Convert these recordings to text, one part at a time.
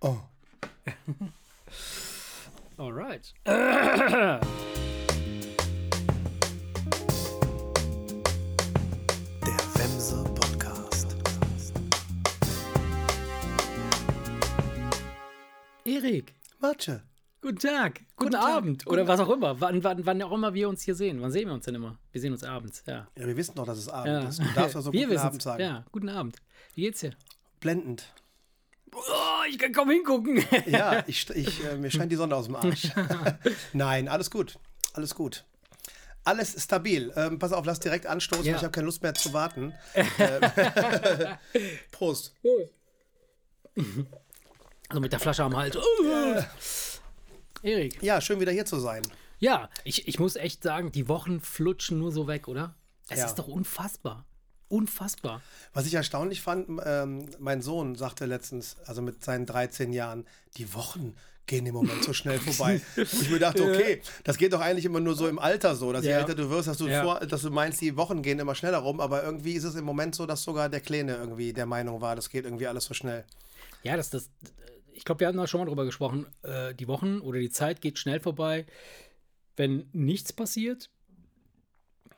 Oh. Alright. Der Wemse Podcast. Erik, Matsche. Guten Tag, guten, Guten Tag, Abend oder was auch immer. Wann, wann, wann auch immer wir uns hier sehen. Wann sehen wir uns denn immer? Wir sehen uns abends, ja. Ja, wir wissen doch, dass es Abend ja. ist. Du darfst also wir guten. Abend sagen. Ja, guten Abend. Wie geht's dir? Blendend. Oh, ich kann kaum hingucken. Ja, ich, ich, äh, mir scheint die Sonne aus dem Arsch. Nein, alles gut. Alles gut. Alles stabil. Ähm, pass auf, lass direkt anstoßen. Ja. Ich habe keine Lust mehr zu warten. Ähm, Prost. Also mit der Flasche am Hals. Erik. Ja, schön wieder hier zu sein. Ja, ich, ich muss echt sagen, die Wochen flutschen nur so weg, oder? Es Ja. ist doch unfassbar. Unfassbar. Was ich erstaunlich fand, ähm, mein Sohn sagte letztens, also mit seinen 13 Jahren, die Wochen gehen im Moment so schnell vorbei. Und ich mir dachte, okay, das geht doch eigentlich immer nur so im Alter so, dass je Ja. älter du wirst, dass du, Ja. vor, dass du meinst, die Wochen gehen immer schneller rum, aber irgendwie ist es im Moment so, dass sogar der Kleine irgendwie der Meinung war, das geht irgendwie alles so schnell. Ja, das, das, ich glaube, wir haben da schon mal drüber gesprochen. Äh, die Wochen oder die Zeit geht schnell vorbei, wenn nichts passiert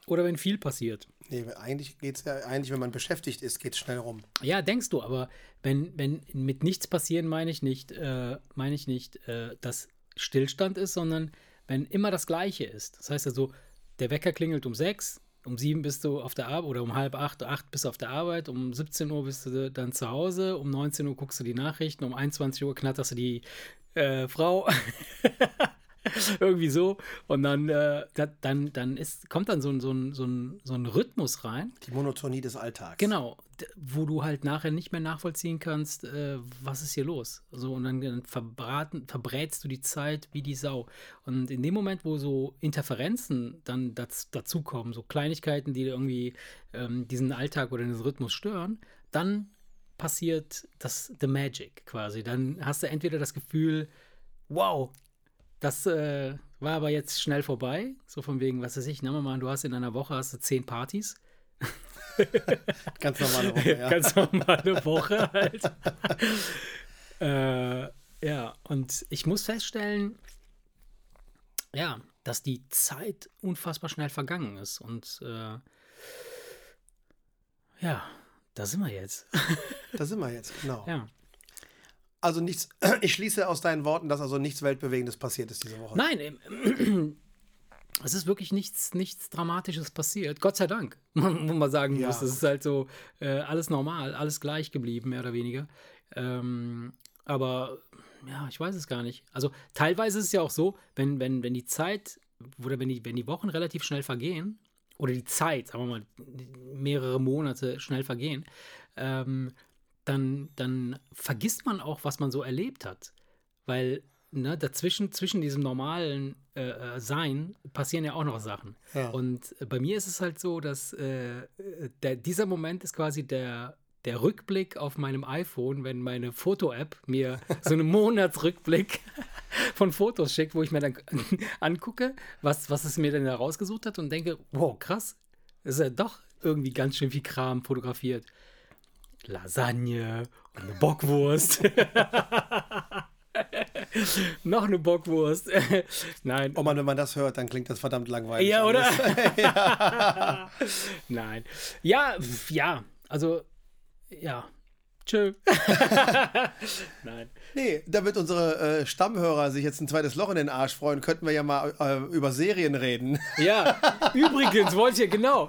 oder wenn viel passiert. Nee, eigentlich geht es ja, eigentlich, wenn man beschäftigt ist, geht es schnell rum. Ja, denkst du, aber wenn, wenn mit nichts passieren, meine ich nicht, äh, meine ich nicht, äh, dass Stillstand ist, sondern wenn immer das Gleiche ist. Das heißt also, der Wecker klingelt um sechs, um sieben bist du auf der Arbeit oder um halb acht, acht bist du auf der Arbeit, um 17 Uhr bist du dann zu Hause, um 19 Uhr guckst du die Nachrichten, um 21 Uhr knatterst du die äh, Frau. Irgendwie so. Und dann, äh, da, dann, dann ist, kommt dann so ein, so, ein, so, ein, so ein Rhythmus rein. Die Monotonie des Alltags. Genau, wo du halt nachher nicht mehr nachvollziehen kannst, äh, was ist hier los. So, und dann, dann verbraten, verbrätst du die Zeit wie die Sau. Und in dem Moment, wo so Interferenzen dann daz, dazukommen, so Kleinigkeiten, die irgendwie ähm, diesen Alltag oder den Rhythmus stören, dann passiert das The Magic quasi. Dann hast du entweder das Gefühl, wow, das äh, war aber jetzt schnell vorbei. So von wegen, was weiß ich, nehmen wir mal, du hast in einer Woche hast du zehn Partys. Ganz normale Woche, ja. Ganz normale Woche halt. äh, ja, und ich muss feststellen, ja, dass die Zeit unfassbar schnell vergangen ist. Und äh, ja, da sind wir jetzt. da sind wir jetzt, genau. ja. Also nichts, ich schließe aus deinen Worten, dass also nichts Weltbewegendes passiert ist diese Woche. Nein, es ist wirklich nichts, nichts Dramatisches passiert. Gott sei Dank, wo man sagen Ja. muss. Es ist halt so äh, alles normal, alles gleich geblieben, mehr oder weniger. Ähm, aber ja, ich weiß es gar nicht. Also teilweise ist es ja auch so, wenn, wenn, wenn die Zeit oder wenn die, wenn die Wochen relativ schnell vergehen, oder die Zeit, sagen wir mal, mehrere Monate schnell vergehen, ähm, dann, dann vergisst man auch, was man so erlebt hat. Weil ne, dazwischen, zwischen diesem normalen äh, äh, Sein passieren ja auch noch Sachen. Ja. Und äh, bei mir ist es halt so, dass äh, äh, der, dieser Moment ist quasi der, der Rückblick auf meinem iPhone, wenn meine Foto-App mir so einen Monatsrückblick von Fotos schickt, wo ich mir dann angucke, was, was es mir denn da rausgesucht hat und denke, wow, krass, ist ja doch irgendwie ganz schön viel Kram fotografiert. Lasagne und eine Bockwurst. Noch eine Bockwurst. Nein. Oh Mann, wenn man das hört, dann klingt das verdammt langweilig. Ja, oder? alles. Nein. Ja, ja. Also, ja. Tschö. Nein. Nee, damit unsere äh, Stammhörer sich jetzt ein zweites Loch in den Arsch freuen, könnten wir ja mal äh, über Serien reden. Ja, übrigens wollte ich ja genau.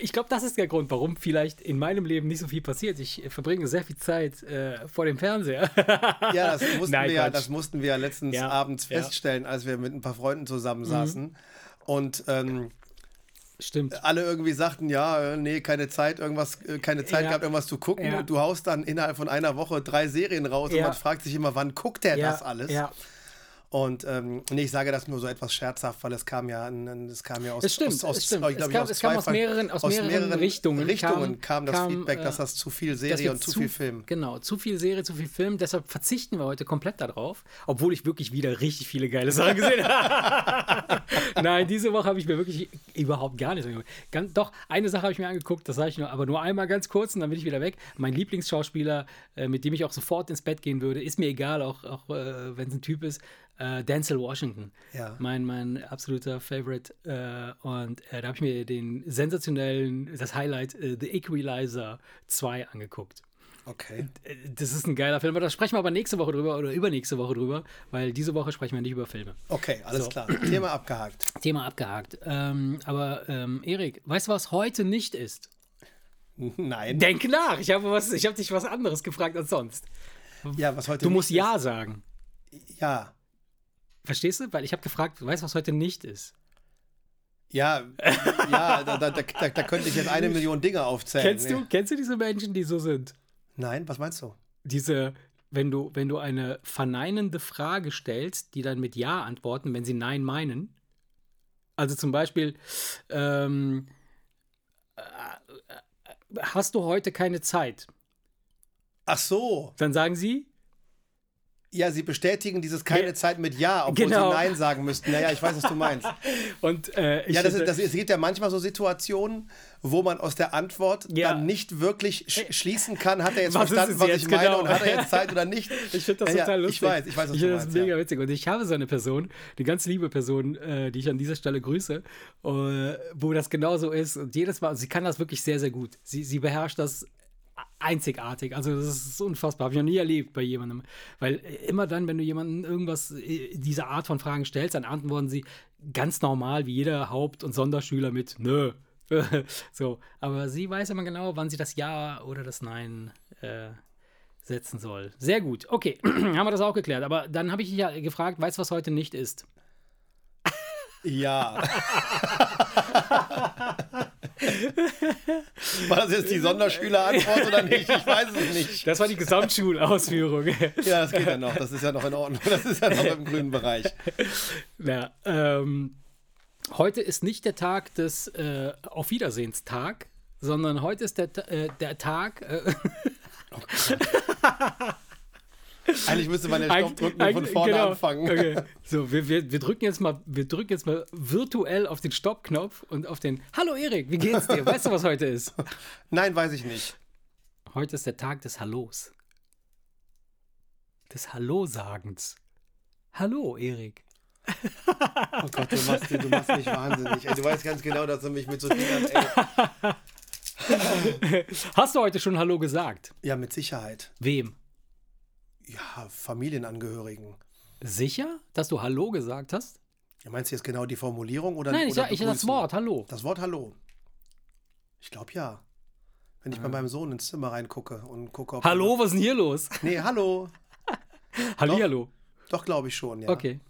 Ich glaube, das ist der Grund, warum vielleicht in meinem Leben nicht so viel passiert. Ich verbringe sehr viel Zeit äh, vor dem Fernseher. Ja, das mussten, Nein, wir, ja, das mussten wir letztens Ja, abends ja. feststellen, als wir mit ein paar Freunden zusammensaßen. Und ähm, Stimmt. alle irgendwie sagten, ja, äh, nee, keine Zeit, irgendwas, äh, keine Zeit Ja. gehabt, irgendwas zu gucken. Ja. Und du haust dann innerhalb von einer Woche drei Serien raus und Ja. man fragt sich immer, wann guckt der das alles? Ja. Und ähm, nee, ich sage das nur so etwas scherzhaft, weil es kam ja, ein, es kam ja aus, Es stimmt, aus, aus, es stimmt. glaub, es kam, aus, es kam aus mehreren, aus mehreren, Richtungen. Richtungen kam, das kam, Feedback, äh, dass das zu viel Serie und zu, viel Film. Genau, zu viel Serie, zu viel Film. Deshalb verzichten wir heute komplett darauf, obwohl ich wirklich wieder richtig viele geile Sachen gesehen habe. Nein, diese Woche habe ich mir wirklich überhaupt gar nichts angeguckt. Ganz, doch, eine Sache habe ich mir angeguckt, das sage ich nur, aber nur einmal ganz kurz und dann bin ich wieder weg. Mein Lieblingsschauspieler, äh, mit dem ich auch sofort ins Bett gehen würde, ist mir egal, auch, auch äh, wenn es ein Typ ist, äh, Denzel Washington. Ja. Mein, mein absoluter Favorite. Äh, und äh, da habe ich mir den sensationellen, das Highlight, äh, The Equalizer 2 angeguckt. Okay. Äh, Das ist ein geiler Film, aber da sprechen wir aber nächste Woche drüber oder übernächste Woche drüber, weil diese Woche sprechen wir nicht über Filme. Okay, alles So. klar. Thema abgehakt. Thema abgehakt. Ähm, aber ähm, Erik, weißt du, was heute nicht ist? Nein. Denk nach. Ich habe was, ich habe dich was anderes gefragt als sonst. Ja, was heute Du musst nicht ja sagen. ist. Ja. Verstehst du? Weil ich habe gefragt, weißt du, was heute nicht ist? Ja, ja, da, da, da, da, könnte ich jetzt eine Million Dinge aufzählen. Kennst Nee. du, kennst du diese Menschen, die so sind? Nein, was meinst du? Diese, wenn du, wenn du eine verneinende Frage stellst, die dann mit Ja antworten, wenn sie Nein meinen. Also zum Beispiel, ähm, äh, äh, hast du heute keine Zeit? Ach so. Dann sagen sie, Ja, sie bestätigen dieses keine Ja. Zeit mit Ja, obwohl Genau. sie Nein sagen müssten. Naja, ich weiß, was du meinst. und äh, ich Ja, das, ist, das, es gibt ja manchmal so Situationen, wo man aus der Antwort Ja. dann nicht wirklich sch schließen kann, hat er jetzt Was verstanden, was jetzt? ich meine Genau. und hat er jetzt Zeit oder nicht. Ich finde das Ja, total lustig. Ich weiß, ich weiß, was ich du finde das meinst. mega witzig. Und ich habe so eine Person, eine ganz liebe Person, äh, die ich an dieser Stelle grüße, äh, wo das genauso ist. Und jedes Mal, sie kann das wirklich sehr, sehr gut. Sie, sie beherrscht das einzigartig. Also das ist unfassbar. Habe ich noch nie erlebt bei jemandem. Weil äh, immer dann, wenn du jemanden irgendwas, äh, diese Art von Fragen stellst, dann antworten sie ganz normal wie jeder Haupt- und Sonderschüler mit Nö. so, aber sie weiß immer genau, wann sie das Ja oder das Nein äh, setzen soll. Sehr gut. Okay, haben wir das auch geklärt. Aber dann habe ich dich ja gefragt, weißt du, was heute nicht ist? Ja. War das jetzt die Sonderschülerantwort oder nicht? Ich weiß es nicht. Das war die Gesamtschulausführung. Ja, das geht ja noch. Das ist ja noch in Ordnung. Das ist ja noch im grünen Bereich. ja, ähm, heute ist nicht der Tag des äh, Auf Wiedersehenstag, sondern heute ist der, äh, der Tag. Äh, Eigentlich müsste man den Stopp drücken und von vorne genau. anfangen. Okay. So, wir, wir, wir drücken jetzt mal, wir drücken jetzt mal virtuell auf den Stoppknopf und auf den Hallo Erik, wie geht's dir? Weißt du, was heute ist? Nein, weiß ich nicht. Heute ist der Tag des Hallos. Des Hallo-Sagens. Hallo, Erik. Oh Gott, du machst, du machst mich wahnsinnig. Ey, du weißt ganz genau, dass du mich mit so Dingern, ey. Hast du heute schon Hallo gesagt? Ja, mit Sicherheit. Wem? Ja, Familienangehörigen. Sicher, dass du Hallo gesagt hast? Ja, meinst du jetzt genau die Formulierung oder Nein, ich, oder sag- ich das? Wort Hallo. Das Wort Hallo. Ich glaube ja. Wenn ich bei meinem Sohn ins Zimmer reingucke und gucke, ob. Hallo, was ist denn hier los? Nee, hallo. Hallihallo. Doch, glaube ich schon, ja. Okay.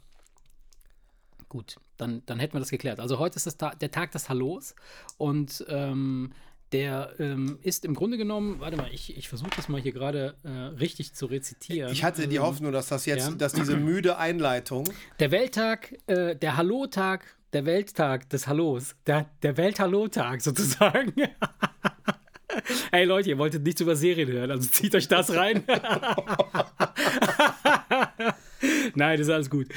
Gut, dann, dann hätten wir das geklärt. Also heute ist das Ta der Tag des Hallos und ähm, der ähm, ist im Grunde genommen, warte mal, ich, ich versuche das mal hier gerade äh, richtig zu rezitieren. Ich hatte die Ähm, Hoffnung, dass das jetzt, ja. dass diese müde Einleitung. Der Welttag, äh, der Hallo-Tag, der Welttag des Hallos, der, der Welt-Hallo-Tag sozusagen. Ey Leute, ihr wolltet nichts über Serien hören, also zieht euch das rein. Nein, das ist alles gut.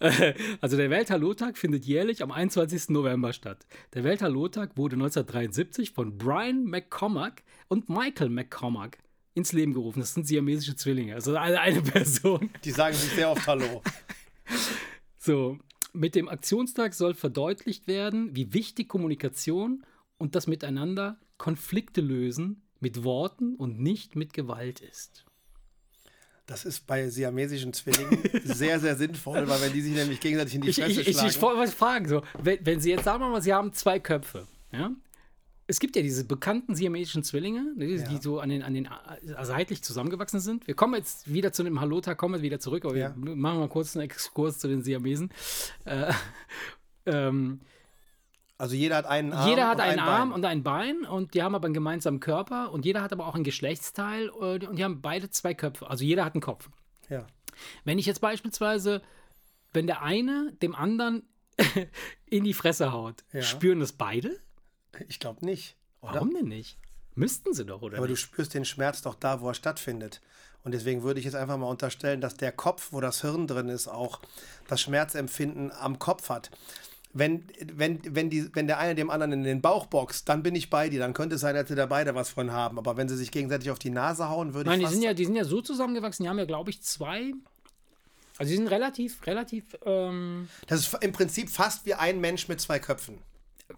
Also der Welt-Hallo-Tag findet jährlich am 21. November statt. Der Welt-Hallo-Tag wurde 1973 von Brian McCormack und Michael McCormack ins Leben gerufen. Das sind siamesische Zwillinge, also eine Person. Die sagen sich sehr oft Hallo. So, mit dem Aktionstag soll verdeutlicht werden, wie wichtig Kommunikation und das Miteinander Konflikte lösen mit Worten und nicht mit Gewalt ist. Das ist bei siamesischen Zwillingen sehr, sehr sinnvoll, weil wenn die sich nämlich gegenseitig in die Ich, Fresse ich, ich, schlagen. ich wollte was fragen. So, wenn, wenn Sie jetzt sagen wir mal, Sie haben zwei Köpfe, ja? Es gibt ja diese bekannten siamesischen Zwillinge, ne, die, die Ja. so an den, an den äh, seitlich zusammengewachsen sind. Wir kommen jetzt wieder zu dem Hallo-Tag, kommen wir wieder zurück, aber Ja. wir machen mal kurz einen Exkurs zu den Siamesen. Äh, ähm, also jeder hat einen Arm. Jeder hat und einen ein Arm Bein. und ein Bein und die haben aber einen gemeinsamen Körper und jeder hat aber auch ein Geschlechtsteil äh, und die haben beide zwei Köpfe. Also jeder hat einen Kopf. Ja. Wenn ich jetzt beispielsweise wenn der eine dem anderen in die Fresse haut, Ja. spüren das beide? Ich glaube nicht. Oder? Warum denn nicht? Müssten sie doch, oder? Aber du nicht? spürst den Schmerz doch da, wo er stattfindet. Und deswegen würde ich jetzt einfach mal unterstellen, dass der Kopf, wo das Hirn drin ist, auch das Schmerzempfinden am Kopf hat. Wenn, wenn, wenn, die, wenn der eine dem anderen in den Bauch boxt, dann bin ich bei dir. Dann könnte es sein, dass sie da beide was von haben. Aber wenn sie sich gegenseitig auf die Nase hauen, würde Nein, ich die fast sind, ja, die sind ja so zusammengewachsen, die haben ja, glaube ich, zwei. Also die sind relativ, relativ ähm, Das ist im Prinzip fast wie ein Mensch mit zwei Köpfen.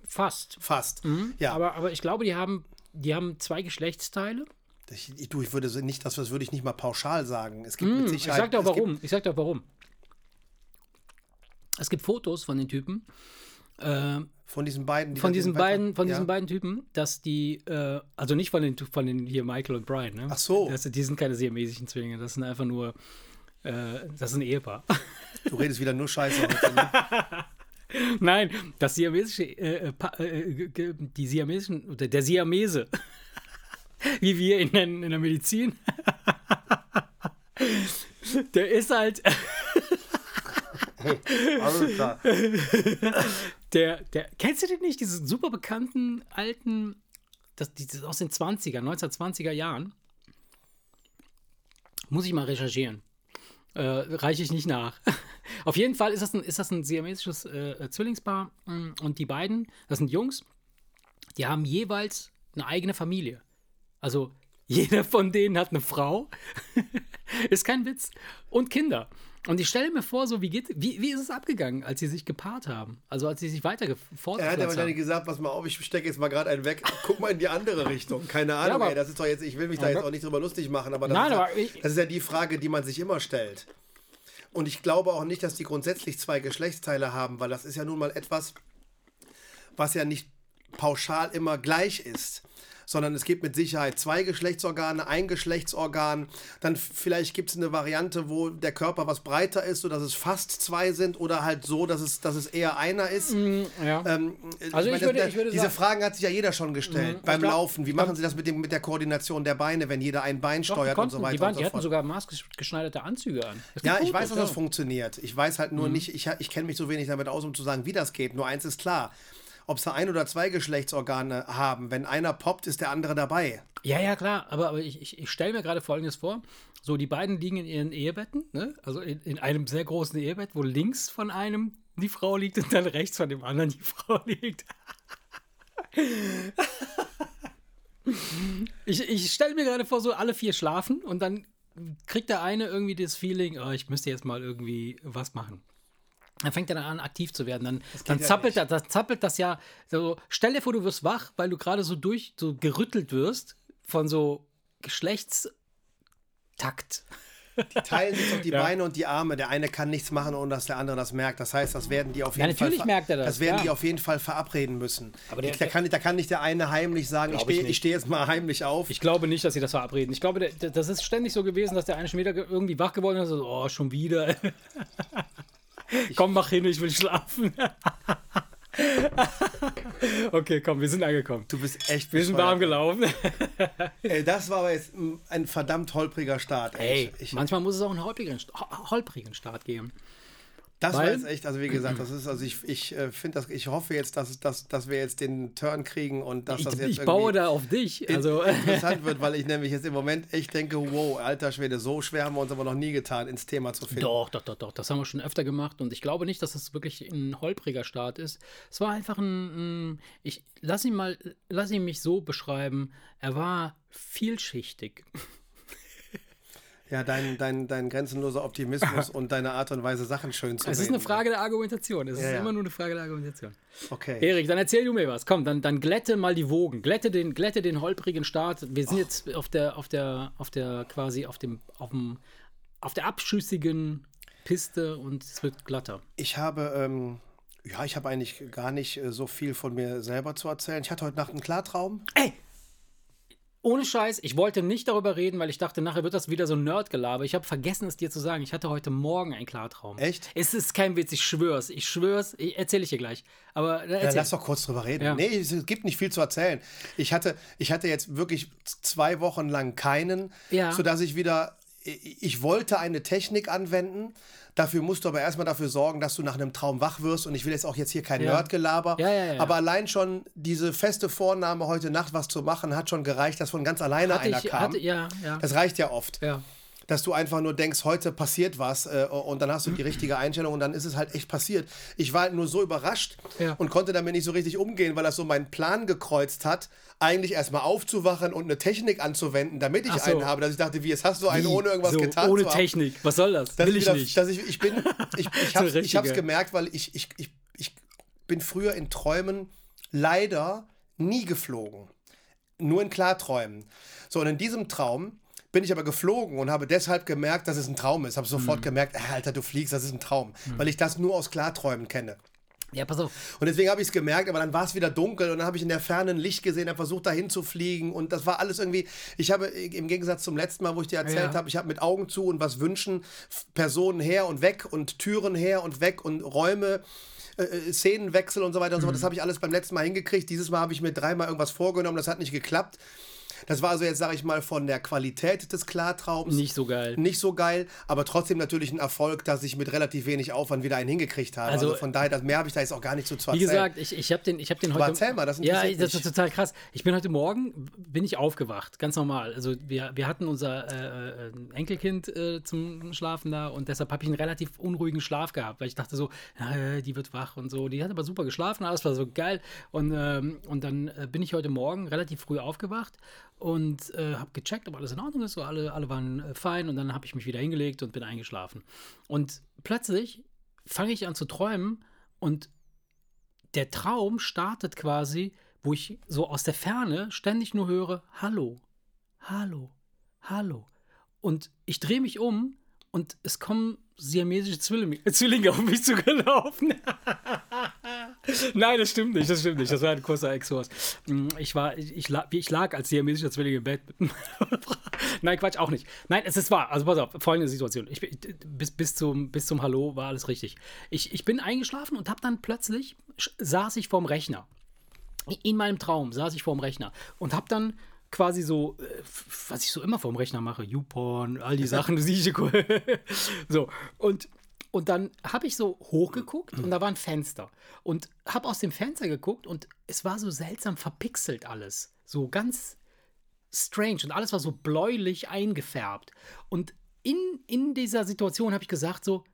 fast. Fast. Ja. Aber, aber ich glaube, die haben, die haben zwei Geschlechtsteile. ich, ich, du, ich würde nicht, das würde ich nicht mal pauschal sagen. Es gibt mit Hm, Ich Sicherheit. sag dir auch es gibt- warum. Ich sag auch warum. Es gibt Fotos von den Typen, äh, Von diesen beiden. die von diesen beiden, von ja. diesen beiden Typen, dass die, äh, also nicht von den, von den hier Michael und Brian, ne? Ach so. Das, die sind keine siamesischen Zwillinge, das sind einfach nur, äh, das ist ein Ehepaar. Du redest wieder nur Scheiße. heute, ne? Nein, das siamesische, äh, äh, äh, ge- die siamesischen, oder der Siamese, wie wir ihn nennen in der Medizin, der ist halt, Alles klar. der, der, kennst du den nicht, diesen super bekannten alten, das, dieses aus den 20er, 1920er Jahren? Muss ich mal recherchieren. Äh, reiche ich nicht nach. Auf jeden Fall ist das ein, ist das ein siamesisches äh, Zwillingspaar mm, und die beiden, das sind Jungs, die haben jeweils eine eigene Familie. Also jeder von denen hat eine Frau, ist kein Witz, und Kinder. Und ich stelle mir vor, so wie geht, wie, wie ist es abgegangen, als sie sich gepaart haben? Also als sie sich weiter Er hat ja wahrscheinlich haben. gesagt, pass mal auf, ich stecke jetzt mal gerade einen weg. Guck mal in die andere Richtung. Keine Ahnung, aber- ey, das ist doch jetzt, ich will mich da Ja, jetzt aber- auch nicht drüber lustig machen, aber das, Nein, ist, aber ja, das ist ja die Frage, die man sich immer stellt. Und ich glaube auch nicht, dass die grundsätzlich zwei Geschlechtsteile haben, weil das ist ja nun mal etwas, was ja nicht pauschal immer gleich ist. Sondern es gibt mit Sicherheit zwei Geschlechtsorgane, ein Geschlechtsorgan. Dann vielleicht gibt es eine Variante, wo der Körper was breiter ist, sodass es fast zwei sind, oder halt so, dass es, dass es eher einer ist. Ja. Ähm, Also ich meine, würde- das- ich würde diese sagen- Fragen hat sich ja jeder schon gestellt Mhm, beim ich glaub- Laufen. Wie ich machen glaub- Sie das mit, dem, mit der Koordination der Beine, wenn jeder ein Bein Doch, steuert konnten, und so weiter die, waren, und so die hatten sogar maßgeschneiderte Anzüge an. Ja, ich Fotos, weiß, dass das ja. funktioniert. Ich weiß halt nur nicht, ich, ich kenne mich so wenig damit aus, um zu sagen, wie das geht. Nur eins ist klar. Ob sie ein oder zwei Geschlechtsorgane haben, wenn einer poppt, ist der andere dabei. Ja, ja, klar. Aber, aber ich, ich, ich stelle mir gerade Folgendes vor. So, die beiden liegen in ihren Ehebetten, ne? also in, in einem sehr großen Ehebett, wo links von einem die Frau liegt und dann rechts von dem anderen die Frau liegt. ich ich stelle mir gerade vor, so alle vier schlafen und dann kriegt der eine irgendwie das Feeling, oh, ich müsste jetzt mal irgendwie was machen. Dann fängt er dann an, aktiv zu werden. Dann, dann, ja zappelt, nicht. das, dann zappelt das ja so. Stell dir vor, du wirst wach, weil du gerade so durch, so gerüttelt wirst von so Geschlechtstakt. Die teilen sich doch die Ja. Beine und die Arme. Der eine kann nichts machen, ohne dass der andere das merkt. Das heißt, das werden die auf Ja, jeden Fall. natürlich ver- merkt er das, Das werden klar. die auf jeden Fall verabreden müssen. Aber der- da, kann, da kann nicht der eine heimlich sagen, ich ich stehe ich steh jetzt mal heimlich auf. Ich glaube nicht, dass sie das verabreden. Ich glaube, das ist ständig so gewesen, dass der eine schon wieder ge- irgendwie wach geworden ist. So, oh, schon wieder. komm, mach hin, ich will schlafen. okay, komm, wir sind angekommen. du bist echt Wir sind warm gelaufen. Ey, das war aber jetzt ein verdammt holpriger Start. ey. Ey, ich, manchmal muss es auch einen holprigen, ho- holprigen Start geben. Das war Weil- jetzt echt, also wie gesagt, das ist, also ich, ich äh, finde das, ich hoffe jetzt, dass, dass, dass wir jetzt den Turn kriegen und dass Ich, das jetzt ich baue da auf dich. Also, interessant wird, weil ich nämlich jetzt im Moment echt denke, wow, alter Schwede, so schwer haben wir uns aber noch nie getan, ins Thema zu finden. Doch, doch, doch, doch. Das haben wir schon öfter gemacht und ich glaube nicht, dass das wirklich ein holpriger Start ist. Es war einfach ein. ein ich lass ihn mal, lass ihn mich so beschreiben. Er war vielschichtig. Ja, dein, dein, dein grenzenloser Optimismus und deine Art und Weise, Sachen schön zu Es ist eine Frage der Argumentation. Es Ja, ist ja. immer nur eine Frage der Argumentation. Okay. Erik, dann erzähl du mir was. Komm, dann, dann glätte mal die Wogen. Glätte den, glätte den holprigen Start. Wir sind jetzt auf der, auf der, auf der, quasi auf dem, auf dem, auf der abschüssigen Piste und es wird glatter. Ich habe, ähm, ja, ich habe eigentlich gar nicht äh, so viel von mir selber zu erzählen. Ich hatte heute Nacht einen Klartraum. Ey! Ohne Scheiß, ich wollte nicht darüber reden, weil ich dachte, nachher wird das wieder so Nerdgelaber. Ich habe vergessen, es dir zu sagen. Ich hatte heute Morgen einen Klartraum. Echt? Es ist kein Witz, ich schwör's. Ich schwör's. Ich, erzähle ich dir gleich. Aber äh, Ja, erzähl. lass doch kurz drüber reden. Ja. Nee, es gibt nicht viel zu erzählen. Ich hatte, ich hatte jetzt wirklich zwei Wochen lang keinen, Ja. sodass ich wieder ich wollte eine Technik anwenden. Dafür musst du aber erstmal dafür sorgen, dass du nach einem Traum wach wirst. Und ich will jetzt auch jetzt hier kein Ja. Nerdgelaber. Ja, ja, ja. Aber allein schon diese feste Vornahme, heute Nacht was zu machen, hat schon gereicht, dass von ganz alleine Hatte einer ich, kam. hatte, ja, ja. Das reicht ja oft ja. Dass du einfach nur denkst, heute passiert was äh, und dann hast du die richtige Einstellung und dann ist es halt echt passiert. Ich war halt nur so überrascht Ja. und konnte damit nicht so richtig umgehen, weil das so meinen Plan gekreuzt hat, eigentlich erstmal aufzuwachen und eine Technik anzuwenden, damit ich so. einen habe, dass ich dachte, wie, jetzt hast du einen, ohne irgendwas so, getan Ohne. Technik. Was soll das? Will ich wieder, nicht. Dass ich, ich bin, ich, ich hab's, ich hab's gemerkt, weil ich, ich, ich, ich bin früher in Träumen leider nie geflogen. Nur in Klarträumen. So, und in diesem Traum bin ich aber geflogen und habe deshalb gemerkt, dass es ein Traum ist. Habe sofort Mhm. gemerkt, äh, Alter, du fliegst, das ist ein Traum. Weil ich das nur aus Klarträumen kenne. ja, pass auf. Und deswegen habe ich es gemerkt, aber dann war es wieder dunkel und dann habe ich in der Ferne ein Licht gesehen, habe versucht, dahin zu fliegen und das war alles irgendwie. Ich habe äh, im Gegensatz zum letzten Mal, wo ich dir erzählt Ja. habe, ich habe mit Augen zu und was wünschen, Personen her und weg und Türen her und weg und Räume. äh, äh, Szenenwechsel und so weiter und so fort. Das habe ich alles beim letzten Mal hingekriegt. Dieses Mal habe ich mir dreimal irgendwas vorgenommen, das hat nicht geklappt. Das war also jetzt, sage ich mal, von der Qualität des Klartraums Nicht so geil. nicht so geil, aber trotzdem natürlich ein Erfolg, dass ich mit relativ wenig Aufwand wieder einen hingekriegt habe. Also, Also- von daher, mehr habe ich da jetzt auch gar nicht zu zu Wie erzählen. gesagt, ich, ich habe den, ich hab den Aber heute. erzähl mal, das Ja, interessiert das ist total krass. Ich bin heute Morgen, bin ich aufgewacht, ganz normal. Also wir, wir hatten unser äh, äh, Enkelkind äh, zum Schlafen da und deshalb habe ich einen relativ unruhigen Schlaf gehabt, weil ich dachte so, äh, die wird wach und so. Die hat aber super geschlafen, alles war so geil. Und, ähm, und dann äh, bin ich heute Morgen relativ früh aufgewacht und äh, habe gecheckt, ob alles in Ordnung ist. So alle, alle waren äh, fein und dann habe ich mich wieder hingelegt und bin eingeschlafen. Und plötzlich fange ich an zu träumen und der Traum startet quasi, wo ich so aus der Ferne ständig nur höre, hallo, hallo, hallo. Und ich drehe mich um und es kommen siamesische Zwillinge, Zwillinge auf mich zugelaufen. Nein, das stimmt nicht, das stimmt nicht. Das war ein kurzer Exkurs. Mm, Ich war, ich, ich, lag, ich lag als siamesischer Zwilling im Bett. Nein, Quatsch, auch nicht. Nein, es ist wahr. Also pass auf, folgende Situation. Ich, bis, bis, zum, bis zum Hallo war alles richtig. Ich, ich bin eingeschlafen und habe dann plötzlich, saß ich vorm Rechner. In meinem Traum saß ich vorm Rechner und habe dann quasi so, äh, was ich so immer vorm Rechner mache, YouPorn, all die Sachen, du siehst so und und dann habe ich so hochgeguckt und da war ein Fenster. Und habe aus dem Fenster geguckt und es war so seltsam verpixelt alles, so ganz strange und alles war so bläulich eingefärbt. Und in in dieser Situation habe ich gesagt so,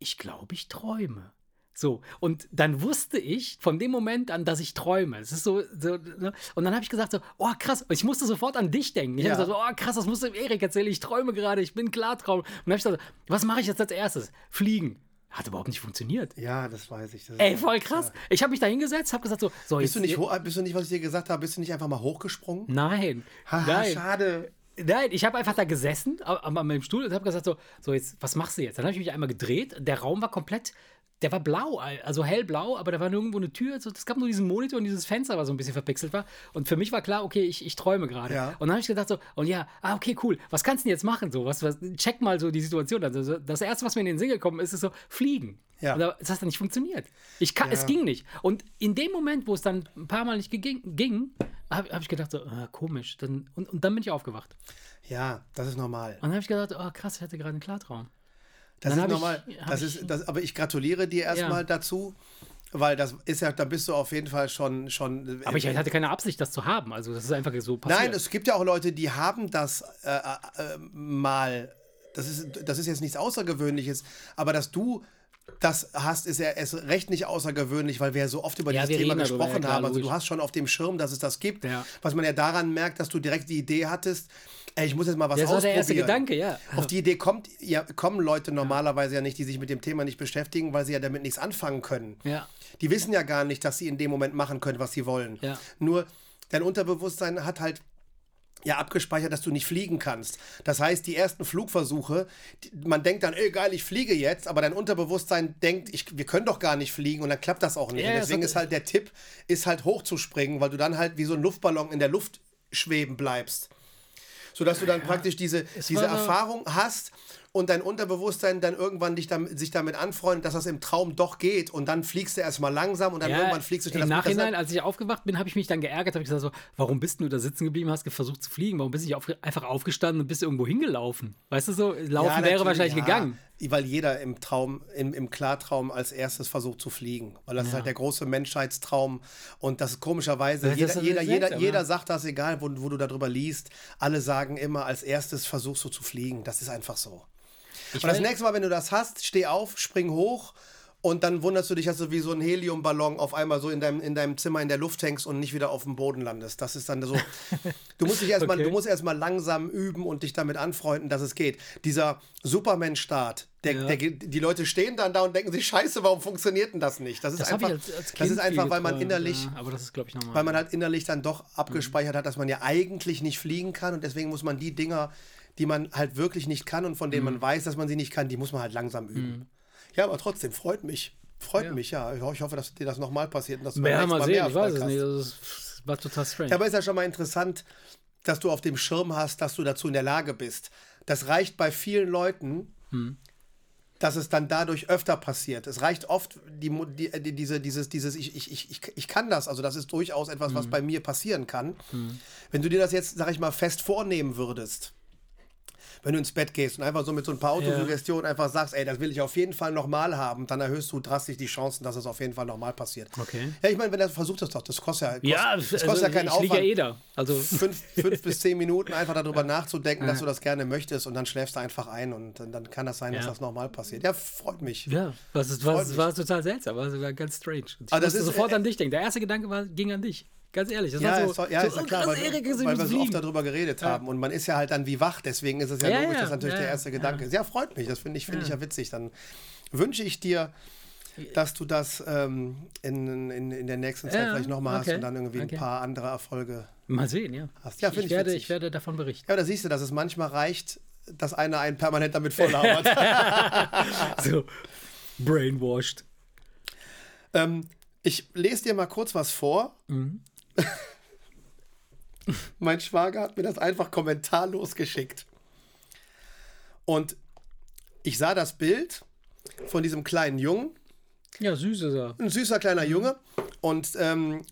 ich glaube, ich träume. So, und dann wusste ich von dem Moment an, dass ich träume. Es ist so, so ne? und dann habe ich gesagt so, oh krass, ich musste sofort an dich denken. Ich Ja. habe gesagt, oh krass, das musst du dem Erik erzählen, ich träume gerade, ich bin Klartraum. Und dann habe ich gesagt, was mache ich jetzt als erstes? Fliegen. Hat überhaupt nicht funktioniert. Ja, das weiß ich. Das Ey, voll krass. Ich habe mich da hingesetzt, habe gesagt so, so Bist du, nicht, jetzt, bist du nicht, was ich dir gesagt habe, bist du nicht einfach mal hochgesprungen? Nein. Haha, nein. schade. Nein, ich habe einfach da gesessen am, an meinem Stuhl und habe gesagt so, so jetzt, was machst du jetzt? Dann habe ich mich einmal gedreht. Der Raum war komplett, der war blau, also hellblau, aber da war nirgendwo eine Tür. So, es gab nur diesen Monitor und dieses Fenster, was so ein bisschen verpixelt war. Und für mich war klar, okay, ich, ich träume gerade. Ja. Und dann habe ich gedacht so, und ja, ah, okay, cool. Was kannst du denn jetzt machen? So, was, was, check mal so die Situation. Also so, das erste, was mir in den Sinn gekommen ist, ist so fliegen. Ja. Und da- das hat dann nicht funktioniert. Ich kann, Ja. Es ging nicht. Und in dem Moment, wo es dann ein paar Mal nicht ging, ging habe hab ich gedacht, so, ah, komisch. Dann, und, und dann bin ich aufgewacht. Ja, das ist normal. Und dann habe ich gedacht, oh krass, ich hatte gerade einen Klartraum. Das Dann ist hab das ist, das, aber ich gratuliere dir erstmal Ja. dazu, weil das ist ja, da bist du auf jeden Fall schon. schon Aber ich hatte keine Absicht, das zu haben. Also das ist einfach so passiert. Nein, es gibt ja auch Leute, die haben das äh, äh, mal. Das ist, das ist jetzt nichts Außergewöhnliches, aber dass du das hast, ist ja erst recht nicht außergewöhnlich, weil wir ja so oft über Ja, dieses Thema darüber, gesprochen ja, haben. Also du hast schon auf dem Schirm, dass es das gibt. Ja. Was man ja daran merkt, dass du direkt die Idee hattest, ey, ich muss jetzt mal was das war ausprobieren. der erste Gedanke, ja. Auf die Idee kommt, ja, kommen Leute normalerweise ja nicht, die sich mit dem Thema nicht beschäftigen, weil sie ja damit nichts anfangen können. Ja. Die wissen ja gar nicht, dass sie in dem Moment machen können, was sie wollen. Ja. Nur dein Unterbewusstsein hat halt ja abgespeichert, dass du nicht fliegen kannst. Das heißt, die ersten Flugversuche, die, man denkt dann, ey geil, ich fliege jetzt, aber dein Unterbewusstsein denkt, ich, wir können doch gar nicht fliegen und dann klappt das auch nicht. Ja, deswegen ist halt der Tipp, ist halt hochzuspringen, weil du dann halt wie so ein Luftballon in der Luft schweben bleibst. Sodass du dann praktisch diese, diese Erfahrung hast und dein Unterbewusstsein dann irgendwann dich damit, sich damit anfreundet, dass das im Traum doch geht und dann fliegst du erstmal langsam und dann Ja, irgendwann fliegst du schnell. Im Nachhinein, als ich aufgewacht bin, habe ich mich dann geärgert, habe ich gesagt so, warum bist du da sitzen geblieben, hast versucht zu fliegen, warum bist du nicht auf, einfach aufgestanden und bist irgendwo hingelaufen? Weißt du so, laufen Ja, wäre wahrscheinlich ja. gegangen. Weil jeder im Traum, im, im Klartraum als erstes versucht zu fliegen. Weil das ist halt der große Menschheitstraum. Und das ist komischerweise, Das ist jeder, so jeder, jeder, seltsam, jeder sagt das, egal wo, wo du darüber liest. Alle sagen immer, als erstes versuchst du zu fliegen. Das ist einfach so. Ich Und das nächste Mal, wenn du das hast, steh auf, spring hoch und dann wunderst du dich, dass du wie so ein Heliumballon auf einmal so in deinem, in deinem Zimmer in der Luft hängst und nicht wieder auf dem Boden landest. Das ist dann so. Du musst dich erstmal, Okay. du musst erstmal langsam üben und dich damit anfreunden, dass es geht. Dieser Superman-Start, der, Ja. der, die Leute stehen dann da und denken sich, scheiße, warum funktioniert denn das nicht? Das ist Das einfach, als, als das ist einfach, weil man innerlich, Ja, aber das ist, glaube ich, normal. weil man halt innerlich dann doch abgespeichert hat, dass man ja eigentlich nicht fliegen kann und deswegen muss man die Dinger, die man halt wirklich nicht kann und von denen man weiß, dass man sie nicht kann, die muss man halt langsam üben. Ja, aber trotzdem, freut mich. Freut Ja. mich, ja. Ich ho- Ich hoffe, dass dir das nochmal passiert und dass du ja, nächsten mal sehen, mehr ich weiß es nicht. Das ist, war total strange. Ja, aber ist ja schon mal interessant, dass du auf dem Schirm hast, dass du dazu in der Lage bist. Das reicht bei vielen Leuten, Hm. dass es dann dadurch öfter passiert. Es reicht oft die, Mo- die, die, diese, dieses, dieses ich, ich, ich, ich, ich kann das, also das ist durchaus etwas, Hm. was bei mir passieren kann. Wenn du dir das jetzt, sag ich mal, fest vornehmen würdest, wenn du ins Bett gehst und einfach so mit so ein paar Autosuggestionen einfach sagst, ey, das will ich auf jeden Fall nochmal haben, dann erhöhst du drastisch die Chancen, dass es auf jeden Fall nochmal passiert. Okay. Ja, ich meine, wenn er versucht das doch, das kostet ja, kost, ja, das also, kostet ja keinen liege ja Aufwand eh da. Also, fünf, fünf bis zehn Minuten einfach darüber nachzudenken, dass du das gerne möchtest und dann schläfst du einfach ein und dann, dann kann das sein, dass Ja. das nochmal passiert. Ja, freut mich. ja, das ist, was, mich. war total seltsam, war sogar ganz strange. Ich Aber das ist, sofort äh, an dich denken. Der erste Gedanke war, ging an dich. Ganz ehrlich. Das Ja, war so, ist, doch- ja, so, ist ja klar, weil, weil wir so oft darüber geredet haben und man ist ja halt dann wie wach, deswegen ist es ja, Ja, logisch, dass natürlich der erste. Gedanke ist. Ja, freut mich, das finde ich, finde ich ja witzig. Dann wünsche ich dir, dass du das ähm, in, in, in der nächsten Zeit vielleicht nochmal hast okay, und dann irgendwie okay. ein paar andere Erfolge Mal sehen, ja. hast. Ja, ich, finde ich, ich werde, witzig. ich werde davon berichten. Ja, da siehst du, dass es manchmal reicht, dass einer einen permanent damit volllabert. So, brainwashed. Ähm, ich lese dir mal kurz was vor. Mhm. mein Schwager hat mir das einfach kommentarlos geschickt. Und ich sah das Bild von diesem kleinen Jungen, Ja, süß ist er. ein süßer kleiner Junge. Und ähm,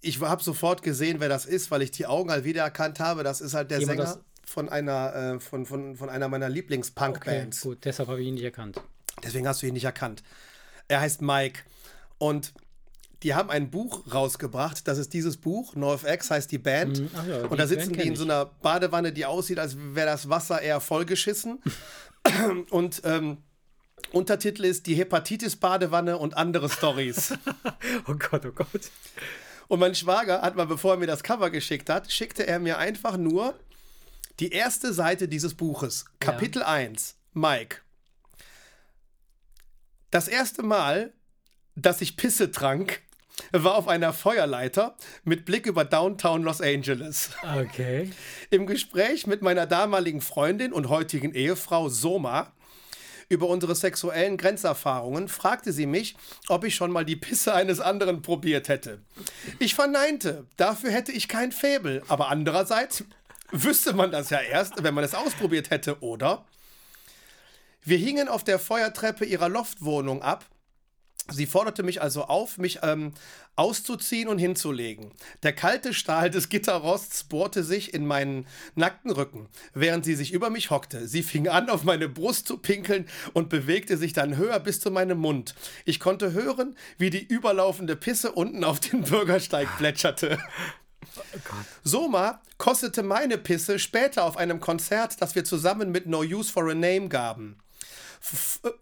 ich habe sofort gesehen, wer das ist, weil ich die Augen halt wiedererkannt habe. Das ist halt der Jemand Sänger von einer, äh, von, von, von einer meiner Okay, Lieblings-Punk-Bands. gut, deshalb habe ich ihn nicht erkannt. Deswegen hast du ihn nicht erkannt. Er heißt Mike. Und die haben ein Buch rausgebracht. Das ist dieses Buch. NoFX heißt die Band. Mhm. Ja, und da sitzen Band die in so einer Badewanne, die aussieht, als wäre das Wasser eher vollgeschissen. und ähm, Untertitel ist Die Hepatitis-Badewanne und andere Stories. Oh Gott, oh Gott. Und mein Schwager hat mal, bevor er mir das Cover geschickt hat, schickte er mir einfach nur die erste Seite dieses Buches. Kapitel 1. Mike. Das erste Mal, dass ich Pisse trank, war auf einer Feuerleiter mit Blick über Downtown Los Angeles. Okay. Im Gespräch mit meiner damaligen Freundin und heutigen Ehefrau Soma über unsere sexuellen Grenzerfahrungen fragte sie mich, ob ich schon mal die Pisse eines anderen probiert hätte. Ich verneinte, dafür hätte ich kein Faible, aber andererseits wüsste man das ja erst, wenn man es ausprobiert hätte, oder? Wir hingen auf der Feuertreppe ihrer Loftwohnung ab Sie forderte mich also auf, mich ähm, auszuziehen und hinzulegen. Der kalte Stahl des Gitterrosts bohrte sich in meinen nackten Rücken, während sie sich über mich hockte. Sie fing an, auf meine Brust zu pinkeln und bewegte sich dann höher bis zu meinem Mund. Ich konnte hören, wie die überlaufende Pisse unten auf den Bürgersteig plätscherte. Soma kostete meine Pisse später auf einem Konzert, das wir zusammen mit No Use for a Name gaben.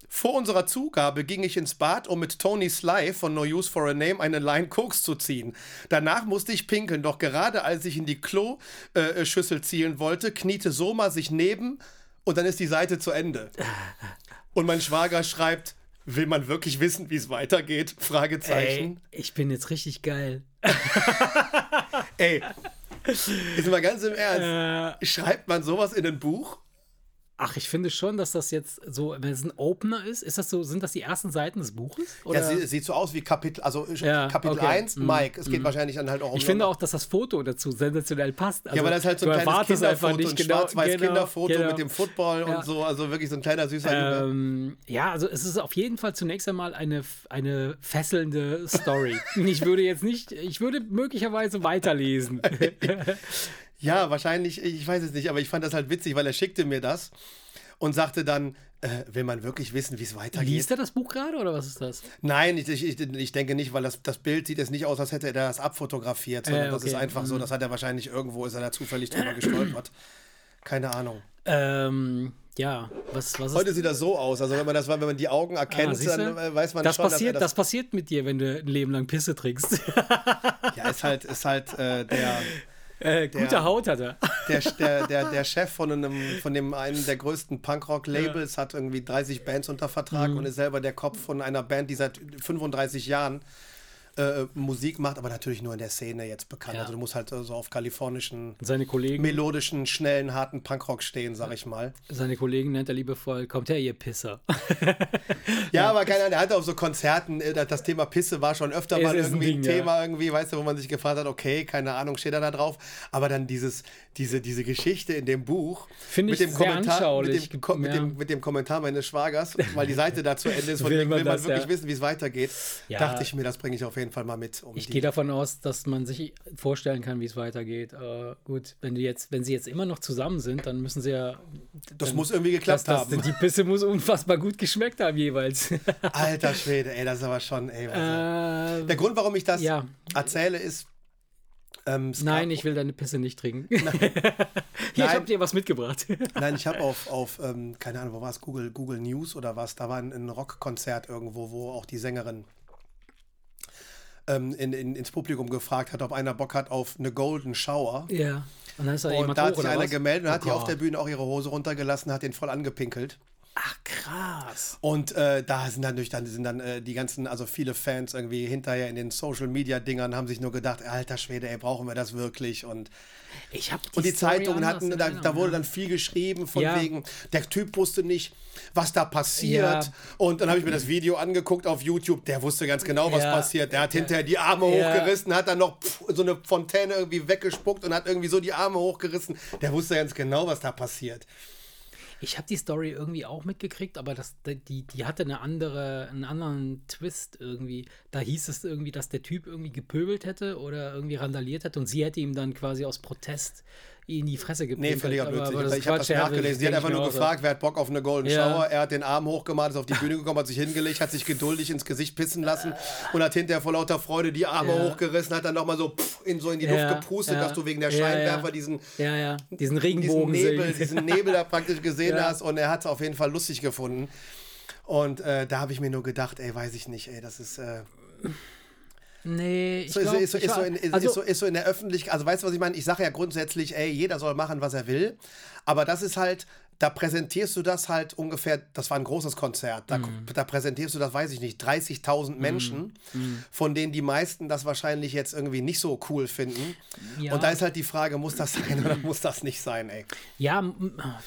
Vor unserer Zugabe ging ich ins Bad, um mit Tony Sly von No Use for a Name eine Line Koks zu ziehen. Danach musste ich pinkeln, doch gerade als ich in die Kloschüssel zielen wollte, kniete Soma sich neben und dann ist die Seite zu Ende. Und mein Schwager schreibt, will man wirklich wissen, wie es weitergeht? Fragezeichen. Ey, ich bin jetzt richtig geil. Ey, jetzt mal ganz im Ernst. Äh, Schreibt man sowas in ein Buch? Ach, ich finde schon, dass das jetzt so, wenn es ein Opener ist, ist das so, sind das die ersten Seiten des Buches? Oder? Ja, sie, sieht so aus wie Kapitel, also Ja, Kapitel okay. 1, Mhm. Mike. Es geht wahrscheinlich dann halt auch um ich finde auch, dass das Foto dazu sensationell passt. Also, ja, weil das halt so ein kleines Kinderfoto, ein genau- schwarz-weiß genau, Kinderfoto genau. mit dem Football Ja. und so, also wirklich so ein kleiner süßer. Ähm, ja, also es ist auf jeden Fall zunächst einmal eine, eine fesselnde Story. ich würde jetzt nicht, ich würde möglicherweise weiterlesen. Ja, wahrscheinlich, ich weiß es nicht, aber ich fand das halt witzig, weil er schickte mir das und sagte dann, äh, will man wirklich wissen, wie es weitergeht? Liest er das Buch gerade oder was ist das? Nein, ich, ich, ich denke nicht, weil das, das Bild sieht es nicht aus, als hätte er das abfotografiert, sondern Äh, das ist okay. einfach so, das hat er wahrscheinlich irgendwo, ist er da zufällig drüber gestolpert. Keine Ahnung. Ähm, ja, was, was Heute sieht das so aus, also wenn man das, wenn man die Augen erkennt, Ah, dann äh, weiß man das schon, passiert, das, er passiert mit dir, wenn du ein Leben lang Pisse trinkst. das, ja, ist halt, ist halt äh, der, äh, gute Der- Haut hat er. der, der, der, der Chef von einem, von dem einen der größten Punkrock-Labels hat irgendwie 30 Bands unter Vertrag Mhm. und ist selber der Kopf von einer Band, die seit 35 Jahren äh, Musik macht, aber natürlich nur in der Szene jetzt bekannt. Ja. Also du musst halt so auf kalifornischen, seine Kollegen, melodischen, schnellen, harten Punkrock stehen, sag ich mal. seine Kollegen nennt er liebevoll, kommt her, ihr Pisser. Ja, aber keine Ahnung, er hat auf so Konzerten, äh, das- Thema Pisse war schon öfter Es mal irgendwie ein Ding, ja. Thema, irgendwie, weißt du, wo man sich gefragt hat, okay, keine Ahnung, steht er da drauf. Aber dann dieses, diese, diese Geschichte in dem Buch Finde mit ich dem sehr Kommentar, anschaulich. Mit dem, Ko- mit, Ja. dem, mit dem Kommentar meines Schwagers, weil die Seite da zu Ende ist, von Will man will man das, wirklich ja. wissen, wie es weitergeht, Ja. dachte ich mir, das bringe ich auf jeden Fall mal mit. Um Ich gehe davon aus, dass man sich vorstellen kann, wie es weitergeht. Äh, gut, wenn die jetzt, wenn sie jetzt immer noch zusammen sind, dann müssen sie ja. das dann- muss irgendwie geklappt das, das, haben. Die Pisse muss unfassbar gut geschmeckt haben jeweils. Alter Schwede, ey, das ist aber schon, ey. äh, Der Grund, warum ich das ja. erzähle, ist. Ähm, Nein, ich will deine Pisse nicht trinken. Hier, ich Nein. habe dir was mitgebracht. Nein, ich habe auf, auf ähm, keine Ahnung, wo war es, Google, Google News oder was, da war ein, ein Rockkonzert irgendwo, wo auch die Sängerin ähm, in, in, ins Publikum gefragt hat, ob einer Bock hat auf eine Golden Shower. ja. Und dann ist da Und jemand da hat sich einer was? gemeldet und Oh hat die auf der Bühne auch ihre Hose runtergelassen, hat den voll angepinkelt. Ach, krass. Und äh, da sind dann durch dann sind dann äh, die ganzen, also viele Fans irgendwie hinterher in den Social Media Dingern haben sich nur gedacht, alter Schwede, ey, brauchen wir das wirklich? Und Ich habe Und die Story Zeitungen hatten, da, da wurde dann viel geschrieben von Ja. wegen, der Typ wusste nicht, was da passiert. Ja. Und dann habe ich mir das Video angeguckt auf YouTube, der wusste ganz genau, was Ja. passiert. Der hat hinterher die Arme hochgerissen, hat dann noch pff, so eine Fontäne irgendwie weggespuckt und hat irgendwie so die Arme hochgerissen. Der wusste ganz genau, was da passiert. Ich habe die Story irgendwie auch mitgekriegt, aber das, die, die hatte eine andere, einen anderen Twist irgendwie. Da hieß es irgendwie, dass der Typ irgendwie gepöbelt hätte oder irgendwie randaliert hätte und sie hätte ihm dann quasi aus Protest in die Fresse Nee, gepinkelt. völliger Aber- Blödsinn. aber das ich habe das nachgelesen. Sie hat einfach nur gefragt, wer hat Bock auf eine Golden Ja. Shower. Er hat den Arm hochgemacht, ist auf die Bühne gekommen, hat sich hingelegt, hat sich geduldig ins Gesicht pissen lassen und hat hinterher vor lauter Freude die Arme Ja. hochgerissen, hat dann nochmal so pff, in, so in die Luft gepustet, dass du wegen der. Scheinwerfer diesen diesen diesen Regenbogen Nebel, sehen. diesen Nebel da praktisch gesehen hast und er hat es auf jeden Fall lustig gefunden. Und äh, da habe ich mir nur gedacht, ey, weiß ich nicht, ey, das ist, äh, Nee, ich so, glaub, ist, so, ich ist, so war- in, ist, also, ist, so, ist so in der Öffentlichkeit, also weißt du, was ich meine? Ich sage ja grundsätzlich, ey, jeder soll machen, was er will, aber das ist halt, da präsentierst du das halt ungefähr, das war ein großes Konzert, da, Mhm. da präsentierst du das, weiß ich nicht, 30.000 Menschen, von denen die meisten das wahrscheinlich jetzt irgendwie nicht so cool finden. Ja. Und da ist halt die Frage, muss das sein oder muss das nicht sein, ey? Ja,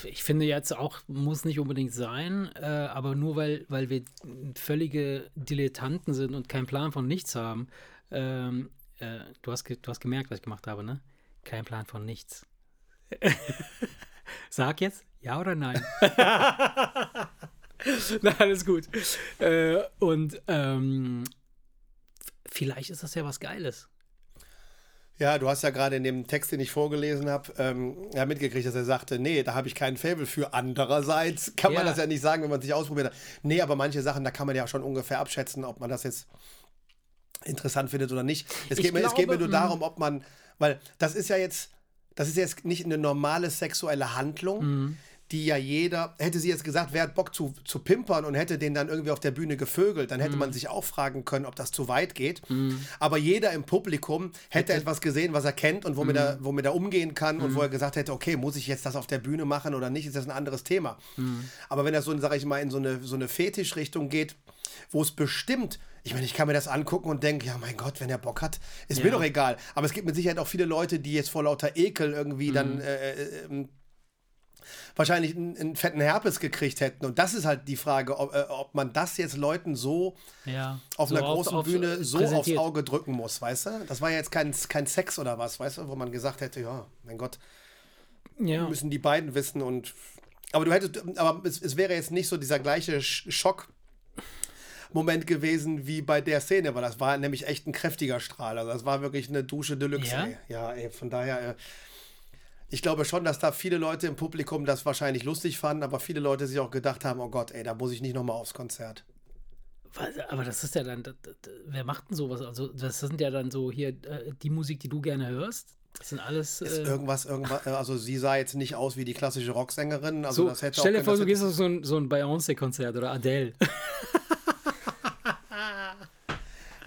ich finde jetzt auch, muss nicht unbedingt sein, äh, aber nur weil, weil wir völlige Dilettanten sind und keinen Plan von nichts haben. Ähm, äh, du, hast du hast gemerkt, was ich gemacht habe, ne? Kein Plan von nichts. Sag jetzt ja oder nein. Na, alles gut. Äh, und ähm, vielleicht ist das ja was Geiles. Ja, du hast ja gerade in dem Text, den ich vorgelesen habe, ähm, ja, mitgekriegt, dass er sagte, nee, da habe ich keinen Faible für. Andererseits kann man Ja. das ja nicht sagen, wenn man es nicht ausprobiert hat. Nee, aber manche Sachen, da kann man ja schon ungefähr abschätzen, ob man das jetzt interessant findet oder nicht. Es, geht, mir, es geht mir glaube, nur mm. darum, ob man, weil das ist ja jetzt, das ist jetzt nicht eine normale sexuelle Handlung, Mhm. Die ja jeder, hätte sie jetzt gesagt, wer hat Bock zu, zu pimpern und hätte den dann irgendwie auf der Bühne gevögelt, dann hätte Mhm. man sich auch fragen können, ob das zu weit geht. Aber jeder im Publikum hätte etwas gesehen, was er kennt und womit, Mhm. er, womit er umgehen kann und wo er gesagt hätte, okay, muss ich jetzt das auf der Bühne machen oder nicht, ist das ein anderes Thema. Mhm. Aber wenn das so, sag ich mal, in so eine, so eine Fetischrichtung geht, wo es bestimmt, ich meine, ich kann mir das angucken und denke, ja, mein Gott, wenn er Bock hat, ist mir Ja. doch egal. Aber es gibt mit Sicherheit auch viele Leute, die jetzt vor lauter Ekel irgendwie Mhm. dann äh, äh, ähm, wahrscheinlich einen, einen, fetten Herpes gekriegt hätten. Und das ist halt die Frage, ob, äh, ob man das jetzt Leuten so ja, auf so einer auf- großen auf- Bühne so aufs Auge drücken muss, weißt du? Das war ja jetzt kein, kein Sex oder was, weißt du, wo man gesagt hätte, ja, mein Gott, Ja. müssen die beiden wissen und aber du hättest aber es, es wäre jetzt nicht so dieser gleiche Sch- Schock Moment gewesen wie bei der Szene, weil das war nämlich echt ein kräftiger Strahl. Also das war wirklich eine Dusche Deluxe. Ja? Ey. Ja, ey, von daher äh, ich glaube schon, dass da viele Leute im Publikum das wahrscheinlich lustig fanden, aber viele Leute sich auch gedacht haben, oh Gott, ey, da muss ich nicht nochmal aufs Konzert. Aber das ist ja dann, das, das, wer macht denn sowas? Also, das sind ja dann so hier äh, die Musik, die du gerne hörst. Das sind alles. Ist Äh, irgendwas, irgendwas, äh, also sie sah jetzt nicht aus wie die klassische Rocksängerin. Also so, das hätte stell dir vor, du gehst auf so ein, so ein Beyoncé-Konzert oder Adele.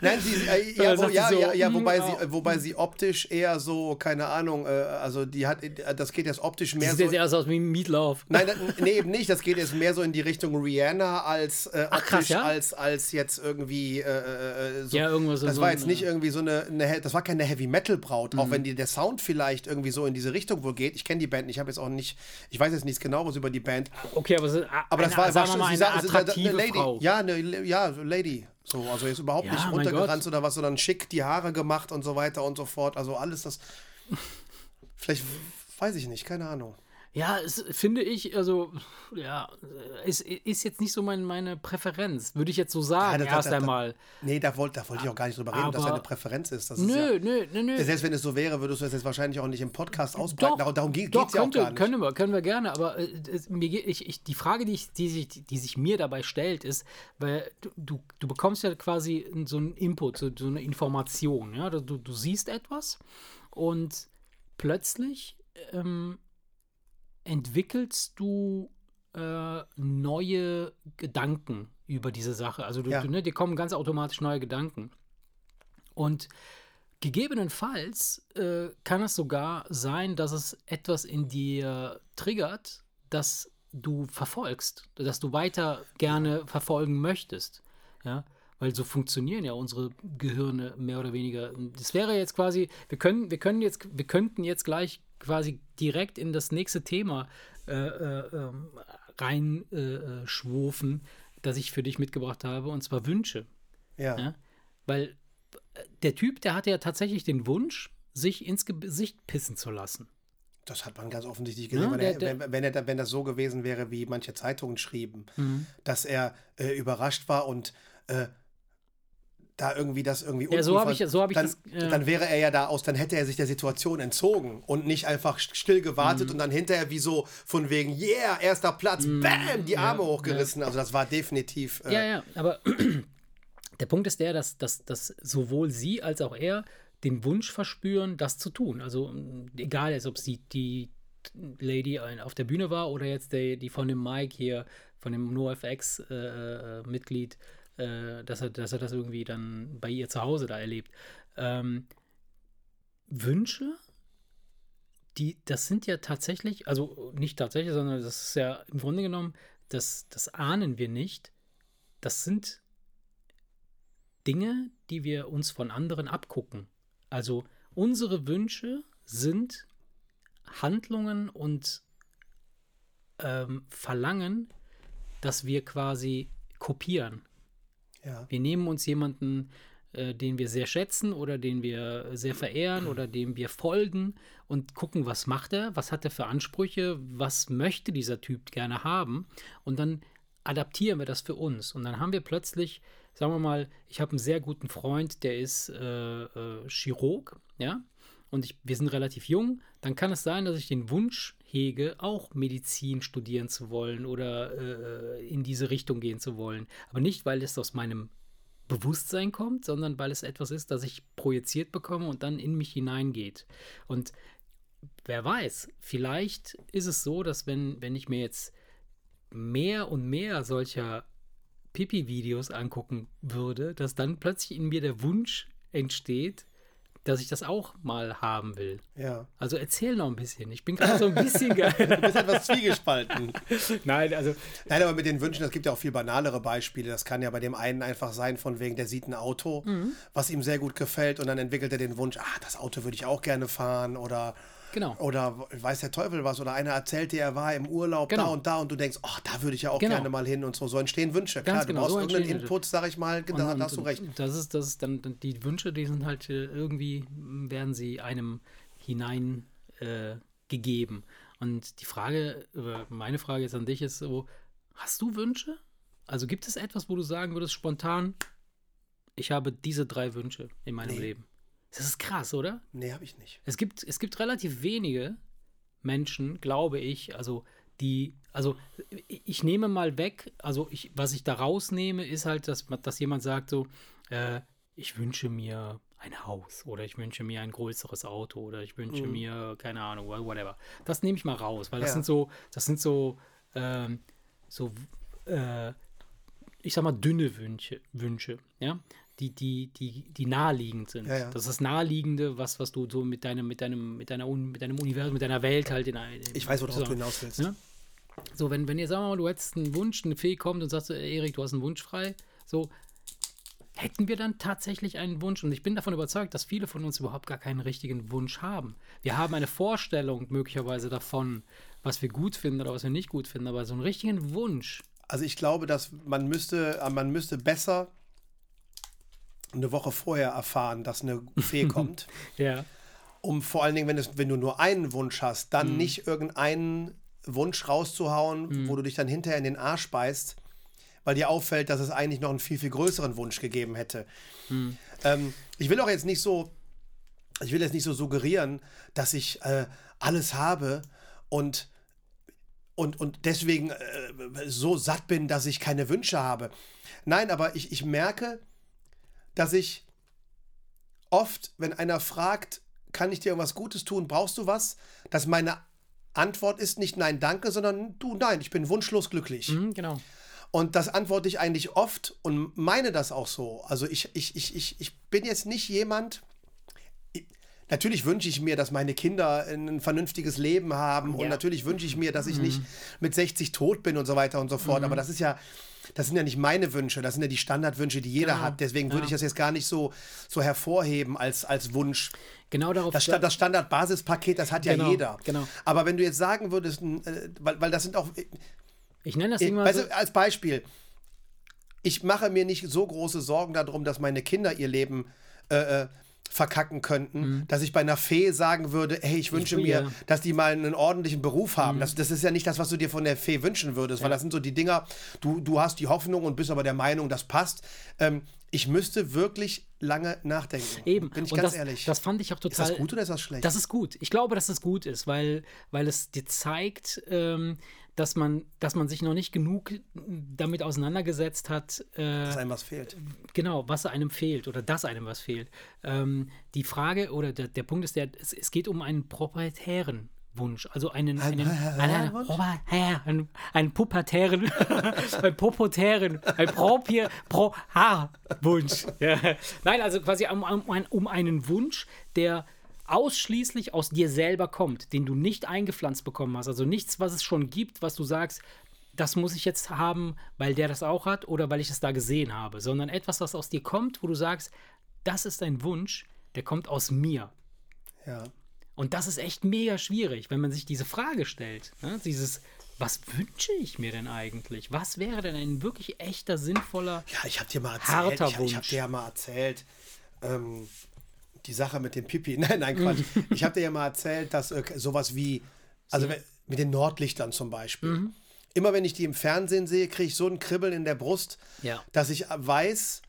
Nein, sie, äh, ja, wo, sie ja, so, ja, ja, wobei, ja. sie, wobei sie optisch eher so, keine Ahnung, äh, also die hat, äh, das geht jetzt optisch mehr sieht so. jetzt erst aus wie Meatloaf. Nein, das- nee, eben nicht. Das geht jetzt mehr so in die Richtung Rihanna als äh, Ach, optisch, krass, ja? als, als jetzt irgendwie. Äh, äh, so. Ja, irgendwas so- Das so war ein, jetzt nicht irgendwie so eine, eine das war keine Heavy Metal Braut, Mhm. auch wenn die, der Sound vielleicht irgendwie so in diese Richtung wohl geht. Ich kenne die Band, nicht, ich habe jetzt auch nicht, ich weiß jetzt nichts genaueres über die Band. Okay, aber, so, Aber das eine, war, war wir mal, sie eine sie sah- attraktive eine Lady. Frau. Ja, eine, ja, Lady. So, also jetzt überhaupt Ja, nicht Gott. oder was, sondern schick die Haare gemacht und so weiter und so fort. Also alles das. Vielleicht weiß ich nicht, keine Ahnung. Ja, es, finde ich, also, ja, es ist jetzt nicht so mein, meine Präferenz, würde ich jetzt so sagen, das- das- erst das- einmal. Nee, da wollte da wollte ich auch gar nicht drüber reden, dass Aber- deine Präferenz ist. Das ist Nö, ja, nö, nö, nö. Selbst wenn es so wäre, würdest du es jetzt wahrscheinlich auch nicht im Podcast ausbreiten. Doch, Darum, geht es ja auch könnte, gar nicht. Können wir, können wir gerne, aber äh, mir, geht- ich, ich, die Frage, die, ich, die, sich, die sich mir dabei stellt, ist, weil du, du, du bekommst ja quasi so einen Input, so, so eine Information. Ja? Du, du siehst etwas und plötzlich ähm, entwickelst du äh, neue Gedanken über diese Sache. Also du, Ja. du, ne, dir kommen ganz automatisch neue Gedanken. Und gegebenenfalls äh, kann es sogar sein, dass es etwas in dir triggert, das du verfolgst, das du weiter gerne verfolgen möchtest. Ja, weil so funktionieren ja unsere Gehirne mehr oder weniger. Das wäre jetzt quasi, wir können, wir können jetzt, wir könnten jetzt gleich quasi direkt in das nächste Thema äh, äh, ähm, rein äh, äh, das ich für dich mitgebracht habe, und zwar Wünsche. Ja. Ja? Weil äh, der Typ, der hatte ja tatsächlich den Wunsch, sich ins Gesicht pissen zu lassen. Das hat man ganz offensichtlich gesehen, Ja, wenn, der- er, der- wenn, wenn, er, wenn das so gewesen wäre, wie manche Zeitungen schrieben, Mhm. dass er äh, überrascht war und äh, da irgendwie das irgendwie Ja, so unten hab ich- so hab ich dann, das, äh, dann wäre er ja da aus, dann hätte er sich der Situation entzogen und nicht einfach still Mhm. gewartet und dann hinterher wie so von wegen, yeah, erster Platz, bam, die Arme hochgerissen. Also das war definitiv. Äh, Ja, ja, aber der Punkt ist der, dass, dass, dass sowohl sie als auch er den Wunsch verspüren, das zu tun. Also egal ob es die, die Lady ein- auf der Bühne war oder jetzt der, die von dem Mike hier, von dem NoFX-Mitglied, äh, dass, er, dass er das irgendwie dann bei ihr zu Hause da erlebt. Ähm, Wünsche, die, das sind ja tatsächlich, also nicht tatsächlich, sondern das ist ja im Grunde genommen, das, das ahnen wir nicht. Das sind Dinge, die wir uns von anderen abgucken. Also unsere Wünsche sind Handlungen und ähm, Verlangen, dass wir quasi kopieren. Ja. Wir nehmen uns jemanden, äh, den wir sehr schätzen oder den wir sehr verehren oder dem wir folgen und gucken, was macht er, was hat er für Ansprüche, was möchte dieser Typ gerne haben und dann adaptieren wir das für uns und dann haben wir plötzlich, sagen wir mal, ich habe einen sehr guten Freund, der ist äh, äh, Chirurg, ja, und ich, wir sind relativ jung, dann kann es sein, dass ich den Wunsch hege, auch Medizin studieren zu wollen oder äh, in diese Richtung gehen zu wollen. Aber nicht, weil es aus meinem Bewusstsein kommt, sondern weil es etwas ist, das ich projiziert bekomme und dann in mich hineingeht. Und wer weiß, vielleicht ist es so, dass wenn, wenn ich mir jetzt mehr und mehr solcher Pipi-Videos angucken würde, dass dann plötzlich in mir der Wunsch entsteht, dass ich das auch mal haben will. ja. Also erzähl noch ein bisschen. Ich bin gerade so ein bisschen geil. Du bist etwas zwiegespalten. Nein, also Nein, aber mit den Wünschen, es gibt ja auch viel banalere Beispiele. Das kann ja bei dem einen einfach sein, von wegen, der sieht ein Auto, Mhm. was ihm sehr gut gefällt und dann entwickelt er den Wunsch, ah, das Auto würde ich auch gerne fahren oder Genau. Oder weiß der Teufel was. Oder einer erzählt dir, er war im Urlaub Genau. da und da und du denkst, oh, da würde ich ja auch Genau. gerne mal hin und so. So entstehen Wünsche. Klar, genau, du brauchst so irgendeinen Input, sag ich mal, Und- da und- hast du recht. Das ist, das ist dann, die Wünsche, die sind halt äh, irgendwie, werden sie einem hinein äh, gegeben. Und die Frage, meine Frage jetzt an dich ist so, hast du Wünsche? Also gibt es etwas, wo du sagen würdest, spontan, ich habe diese drei Wünsche in meinem Nee. Leben? Das ist krass, oder? Nee, habe ich nicht. Es gibt, es gibt relativ wenige Menschen, glaube ich, also die, also ich nehme mal weg, also ich, was ich da rausnehme, ist halt, dass, dass jemand sagt so, äh, ich wünsche mir ein Haus oder ich wünsche mir ein größeres Auto oder ich wünsche mir, keine Ahnung, whatever. Das nehme ich mal raus, weil das Ja. sind so, das sind so, ähm, so, äh, ich sag mal, dünne Wünsche, Wünsche, ja, die, die, die, die naheliegend sind. Ja, ja. Das ist das Naheliegende, was, was du so mit deinem, mit deinem, mit deiner, mit deinem Universum, mit deiner Welt halt in ein- Ich weiß, worauf so, du hinaus willst. Ja? So, wenn, wenn ihr, sagen wir mal, du hättest einen Wunsch, eine Fee kommt und ey, Erik, du hast einen Wunsch frei, so, hätten wir dann tatsächlich einen Wunsch? Und ich bin davon überzeugt, dass viele von uns überhaupt gar keinen richtigen Wunsch haben. Wir haben eine Vorstellung möglicherweise davon, was wir gut finden oder was wir nicht gut finden, aber so einen richtigen Wunsch. Also ich glaube, dass man müsste, man müsste besser eine Woche vorher erfahren, dass eine Fee kommt. Ja. um vor allen Dingen, wenn, es, wenn du nur einen Wunsch hast, dann Mhm. nicht irgendeinen Wunsch rauszuhauen, wo du dich dann hinterher in den Arsch beißt, weil dir auffällt, dass es eigentlich noch einen viel, viel größeren Wunsch gegeben hätte. Mhm. Ähm, ich will auch jetzt nicht so, ich will jetzt nicht so suggerieren, dass ich äh, alles habe und, und, und deswegen äh, so satt bin, dass ich keine Wünsche habe. Nein, aber ich, ich merke, dass ich oft, wenn einer fragt, kann ich dir irgendwas Gutes tun, brauchst du was, dass meine Antwort ist nicht nein, danke, sondern du, nein, ich bin wunschlos glücklich. Mhm, genau. Und das antworte ich eigentlich oft und meine das auch so. Also ich, ich, ich, ich, ich bin jetzt nicht jemand. Ich, natürlich wünsche ich mir, dass meine Kinder ein vernünftiges Leben haben. Und Ja. natürlich wünsche ich mir, dass ich nicht mit 60 tot bin und so weiter und so fort. Aber das ist ja. Das sind ja nicht meine Wünsche, das sind ja die Standardwünsche, die jeder Genau. hat. Deswegen würde Ja. ich das jetzt gar nicht so, so hervorheben als, als Wunsch. Genau darauf. Das, das Standard-Basispaket, das hat ja Genau, jeder. genau. Aber wenn du jetzt sagen würdest, äh, weil, weil das sind auch, ich nenne das ich, immer weißt so, du, als Beispiel, ich mache mir nicht so große Sorgen darum, dass meine Kinder ihr Leben äh, äh, verkacken könnten, dass ich bei einer Fee sagen würde, hey, ich wünsche will mir, ja. dass die mal einen ordentlichen Beruf haben. Das, das ist ja nicht das, was du dir von der Fee wünschen würdest, weil das sind so die Dinger, du, du hast die Hoffnung und bist aber der Meinung, das passt. Ähm, ich müsste wirklich lange nachdenken. Eben. Bin ich und ganz das, ehrlich. Das fand ich auch ist total. das gut oder ist das schlecht? Das ist gut. Ich glaube, dass es gut ist, weil, weil es dir zeigt, ähm, dass, man, dass man sich noch nicht genug damit auseinandergesetzt hat, äh, dass einem was fehlt. genau, was einem fehlt oder dass einem was fehlt. Ähm, die Frage oder der, der Punkt ist, der, es, es geht um einen proprietären Wunsch, also einen, Ein- einen, ein- einen, einen, einen, einen pubertären, einen popotären, ein propier, pro ha Wunsch. Ja. Nein, also quasi um, um, um einen Wunsch, der ausschließlich aus dir selber kommt, den du nicht eingepflanzt bekommen hast. Also nichts, was es schon gibt, was du sagst, das muss ich jetzt haben, weil der das auch hat oder weil ich es da gesehen habe, sondern etwas, was aus dir kommt, wo du sagst, das ist ein Wunsch, der kommt aus mir. Ja. Und das ist echt mega schwierig, wenn man sich diese Frage stellt. Ne? Dieses, was wünsche ich mir denn eigentlich? Was wäre denn ein wirklich echter, sinnvoller. Ja, ich habe dir mal erzählt, Harter ich, ich habe Wunsch. dir ja mal erzählt, ähm, die Sache mit dem Pipi. Nein, nein, Quatsch. ich habe dir ja mal erzählt, dass äh, sowas wie, also mit den Nordlichtern zum Beispiel. Mhm. Immer wenn ich die im Fernsehen sehe, kriege ich so ein Kribbeln in der Brust, Ja. dass ich weiß,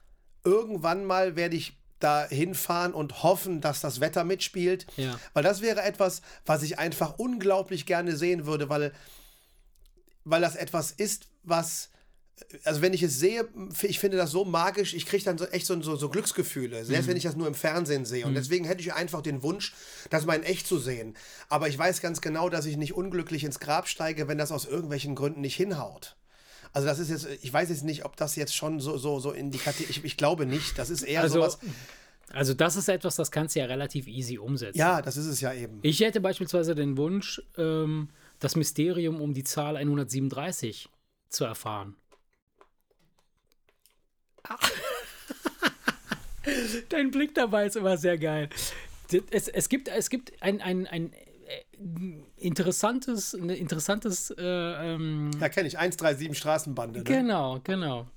irgendwann mal werde ich da hinfahren und hoffen, dass das Wetter mitspielt. Ja. Weil das wäre etwas, was ich einfach unglaublich gerne sehen würde, weil, weil das etwas ist, was. Also wenn ich es sehe, ich finde das so magisch, ich kriege dann so echt so, so, so Glücksgefühle, selbst wenn ich das nur im Fernsehen sehe. Und deswegen hätte ich einfach den Wunsch, das mal in echt zu sehen. Aber ich weiß ganz genau, dass ich nicht unglücklich ins Grab steige, wenn das aus irgendwelchen Gründen nicht hinhaut. Also das ist jetzt, ich weiß jetzt nicht, ob das jetzt schon so, so, so indikativ, ich, ich glaube nicht, das ist eher Also, sowas, also das ist etwas, das kannst du ja relativ easy umsetzen. ja, das ist es ja eben. Ich hätte beispielsweise den Wunsch, ähm, das Mysterium um die Zahl 137 zu erfahren. Dein Blick dabei ist immer sehr geil. Es, es gibt, es gibt ein, ein, ein interessantes, ein interessantes. Äh, ähm, Ja, kenne ich. 137 Straßenbande. Ne? Genau, genau.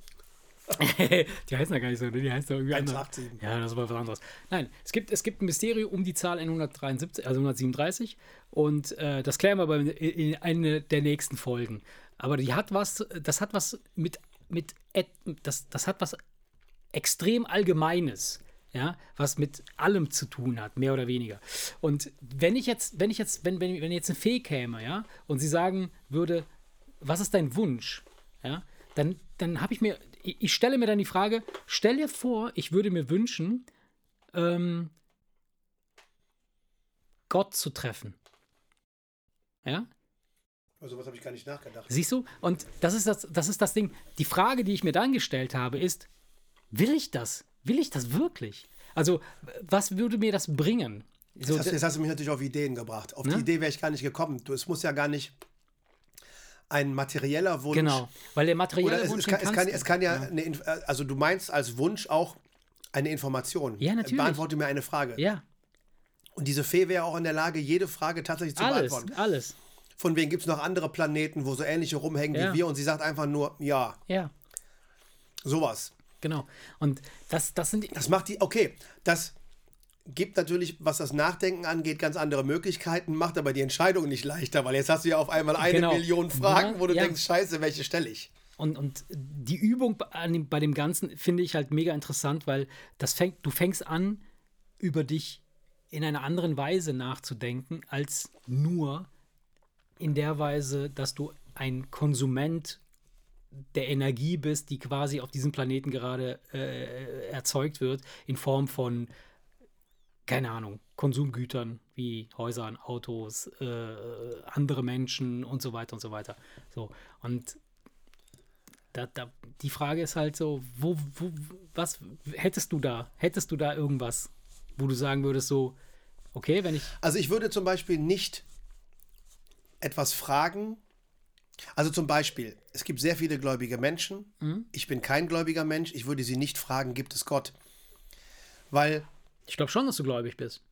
die heißen ja gar nicht so, ne? die heißen ja irgendwie anders. 187. Ja, das war was anderes. Nein, es gibt, es gibt ein Mysterium um die Zahl 173, also 137 und äh, das klären wir aber in, in einer der nächsten Folgen. Aber die hat was, das hat was mit, mit das, das hat was extrem Allgemeines, ja, was mit allem zu tun hat, mehr oder weniger. Und wenn ich jetzt, wenn ich jetzt, wenn, wenn, wenn jetzt eine Fee käme, ja, und sie sagen würde, was ist dein Wunsch, ja, dann, dann habe ich mir, ich, ich stelle mir dann die Frage, stell dir vor, ich würde mir wünschen, ähm, Gott zu treffen. Ja, Also was habe ich gar nicht nachgedacht. Siehst du? Und das ist das, das ist das Ding. Die Frage, die ich mir dann gestellt habe, ist: Will ich das? Will ich das wirklich? Also, was würde mir das bringen? So, Jetzt hast, jetzt hast du mich natürlich auf Ideen gebracht. Auf die Ne? Idee wäre ich gar nicht gekommen. Du, es muss ja gar nicht ein materieller Wunsch. genau, weil der materielle Wunsch es, kann, es, kann, es kann ja, Eine, Inf- äh, also du meinst als Wunsch auch eine Information. Ja, natürlich. Beantworte mir eine Frage. ja, Und diese Fee wäre auch in der Lage, jede Frage tatsächlich zu alles, beantworten. alles. Von wegen gibt es noch andere Planeten, wo so ähnliche rumhängen Ja. wie wir und sie sagt einfach nur, ja, Ja, sowas. genau. Und das, das sind Das macht die, okay, das gibt natürlich, was das Nachdenken angeht, ganz andere Möglichkeiten, macht aber die Entscheidung nicht leichter, weil jetzt hast du ja auf einmal eine Genau. Million Fragen, wo du ja. denkst, scheiße, welche stelle ich? Und, und die Übung bei an dem- bei dem Ganzen finde ich halt mega interessant, weil das fängt, du fängst an, über dich in einer anderen Weise nachzudenken, als nur in der Weise, dass du ein Konsument der Energie bist, die quasi auf diesem Planeten gerade äh, erzeugt wird, in Form von, keine Ahnung, Konsumgütern wie Häusern, Autos, äh, andere Menschen und so weiter und so weiter. So, und da, da, die Frage ist halt so, wo, wo, was hättest du da? Hättest du da irgendwas, wo du sagen würdest, so, okay, wenn ich. Also ich würde zum Beispiel nicht etwas fragen. Also zum Beispiel, es gibt sehr viele gläubige Menschen. Mhm. Ich bin kein gläubiger Mensch. Ich würde sie nicht fragen, gibt es Gott? Weil, Ich glaube schon, dass du gläubig bist.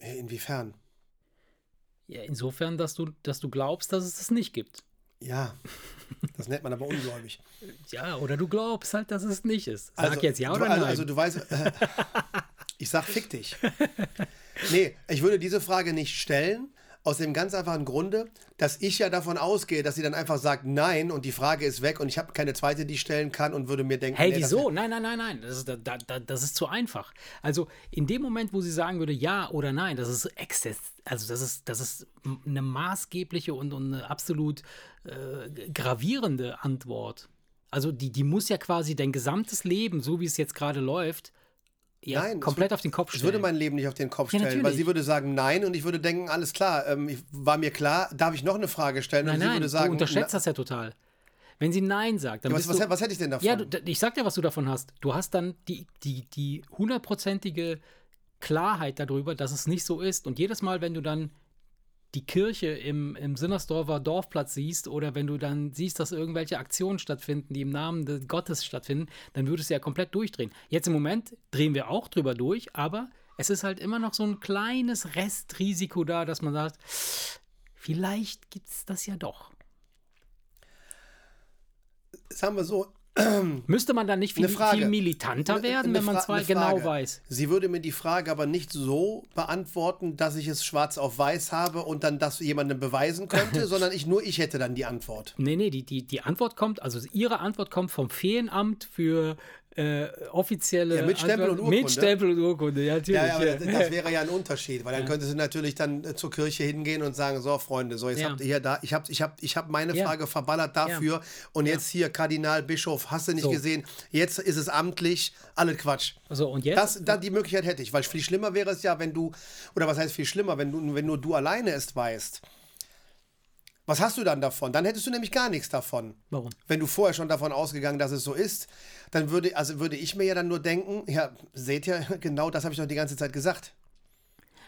äh, inwiefern? Ja, insofern, dass du, dass du glaubst, dass es das nicht gibt. Ja, das nennt man aber ungläubig. Ja, oder du glaubst halt, dass es nicht ist. Sag Also, jetzt ja du, oder also, nein. Also du weißt, äh, ich sag fick dich. Nee, ich würde diese Frage nicht stellen, aus dem ganz einfachen Grunde, dass ich ja davon ausgehe, dass sie dann einfach sagt nein und die Frage ist weg und ich habe keine zweite, die ich stellen kann und würde mir denken, Hey, nee, wieso? Nein, nein, nein, nein. Das ist, da, da, das ist zu einfach. Also in dem Moment, wo sie sagen würde, ja oder nein, das ist Exzess. Also das ist, das ist eine maßgebliche und, und eine absolut äh, gravierende Antwort. Also die, die muss ja quasi dein gesamtes Leben, so wie es jetzt gerade läuft, ja, Nein, komplett wird- auf den Kopf Ich stellen. würde mein Leben nicht auf den Kopf Ja, stellen, weil natürlich. sie würde sagen nein und ich würde denken, alles klar, ähm, ich, war mir klar, darf ich noch eine Frage stellen? nein, und sie nein, würde sagen, du unterschätzt na, das ja total. Wenn sie Nein sagt, dann ja, was, bist was, du, was hätte ich denn davon? Ja, du, ich sag dir, was du davon hast. Du hast dann die, die, die hundertprozentige Klarheit darüber, dass es nicht so ist. Und jedes Mal, wenn du dann die Kirche im, im Sinnersdorfer Dorfplatz siehst oder wenn du dann siehst, dass irgendwelche Aktionen stattfinden, die im Namen des Gottes stattfinden, dann würdest du ja komplett durchdrehen. Jetzt im Moment drehen wir auch drüber durch, aber es ist halt immer noch so ein kleines Restrisiko da, dass man sagt, vielleicht gibt es das ja doch. Sagen wir so, Müsste man dann nicht viel, Eine viel militanter Eine- werden, eine wenn man zwar eine genau weiß? Sie würde mir die Frage aber nicht so beantworten, dass ich es schwarz auf weiß habe und dann das jemandem beweisen könnte, sondern ich nur ich hätte dann die Antwort. Nee, nee, die, die, die Antwort kommt, also ihre Antwort kommt vom Feenamt für äh, offizielle. Ja, mit Stempel Antwort- und Urkunde. Mit Stempel und Urkunde, ja, natürlich. Ja, ja, ja. das, das wäre ja ein Unterschied, weil dann könnte sie natürlich dann äh, zur Kirche hingehen und sagen, so Freunde, so jetzt Ja. habt ihr hier da, ich habe ich hab, ich hab meine Ja. Frage verballert dafür und jetzt hier Kardinal, Bischof, hast du nicht So. gesehen, jetzt ist es amtlich, alle Quatsch. So, und jetzt? Das, dann die Möglichkeit hätte ich, weil viel schlimmer wäre es ja, wenn du, oder was heißt viel schlimmer, wenn du, wenn nur du alleine es weißt. Was hast du dann davon? Dann hättest du nämlich gar nichts davon. Warum? Wenn du vorher schon davon ausgegangen, dass es so ist, dann würde, also würde ich mir ja dann nur denken, ja, seht ihr, genau das habe ich doch die ganze Zeit gesagt.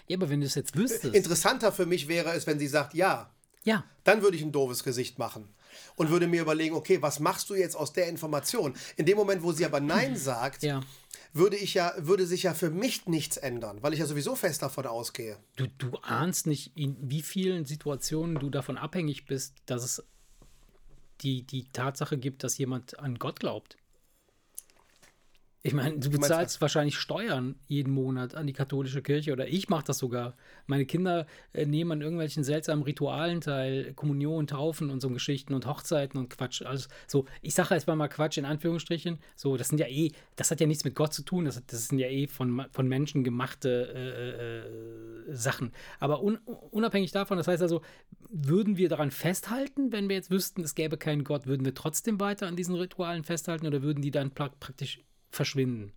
Ja, aber wenn du es jetzt wüsstest. Interessanter für mich wäre es, wenn sie sagt, ja, ja, dann würde ich ein doofes Gesicht machen. Und würde mir überlegen, okay, was machst du jetzt aus der Information? In dem Moment, wo sie aber Nein sagt, Ja. würde ich ja, würde sich ja für mich nichts ändern, weil ich ja sowieso fest davon ausgehe. Du, du ahnst nicht, in wie vielen Situationen du davon abhängig bist, dass es die, die Tatsache gibt, dass jemand an Gott glaubt. Ich meine, du bezahlst wahrscheinlich Steuern jeden Monat an die katholische Kirche oder ich mache das sogar. Meine Kinder äh, nehmen an irgendwelchen seltsamen Ritualen teil, Kommunion, Taufen und so Geschichten und Hochzeiten und Quatsch. Also so, ich sage jetzt mal Quatsch in Anführungsstrichen. So, das sind ja eh, das hat ja nichts mit Gott zu tun. Das, das sind ja eh von, von Menschen gemachte äh, äh, Sachen. Aber un, unabhängig davon, das heißt also, würden wir daran festhalten, wenn wir jetzt wüssten, es gäbe keinen Gott, würden wir trotzdem weiter an diesen Ritualen festhalten oder würden die dann pra praktisch verschwinden?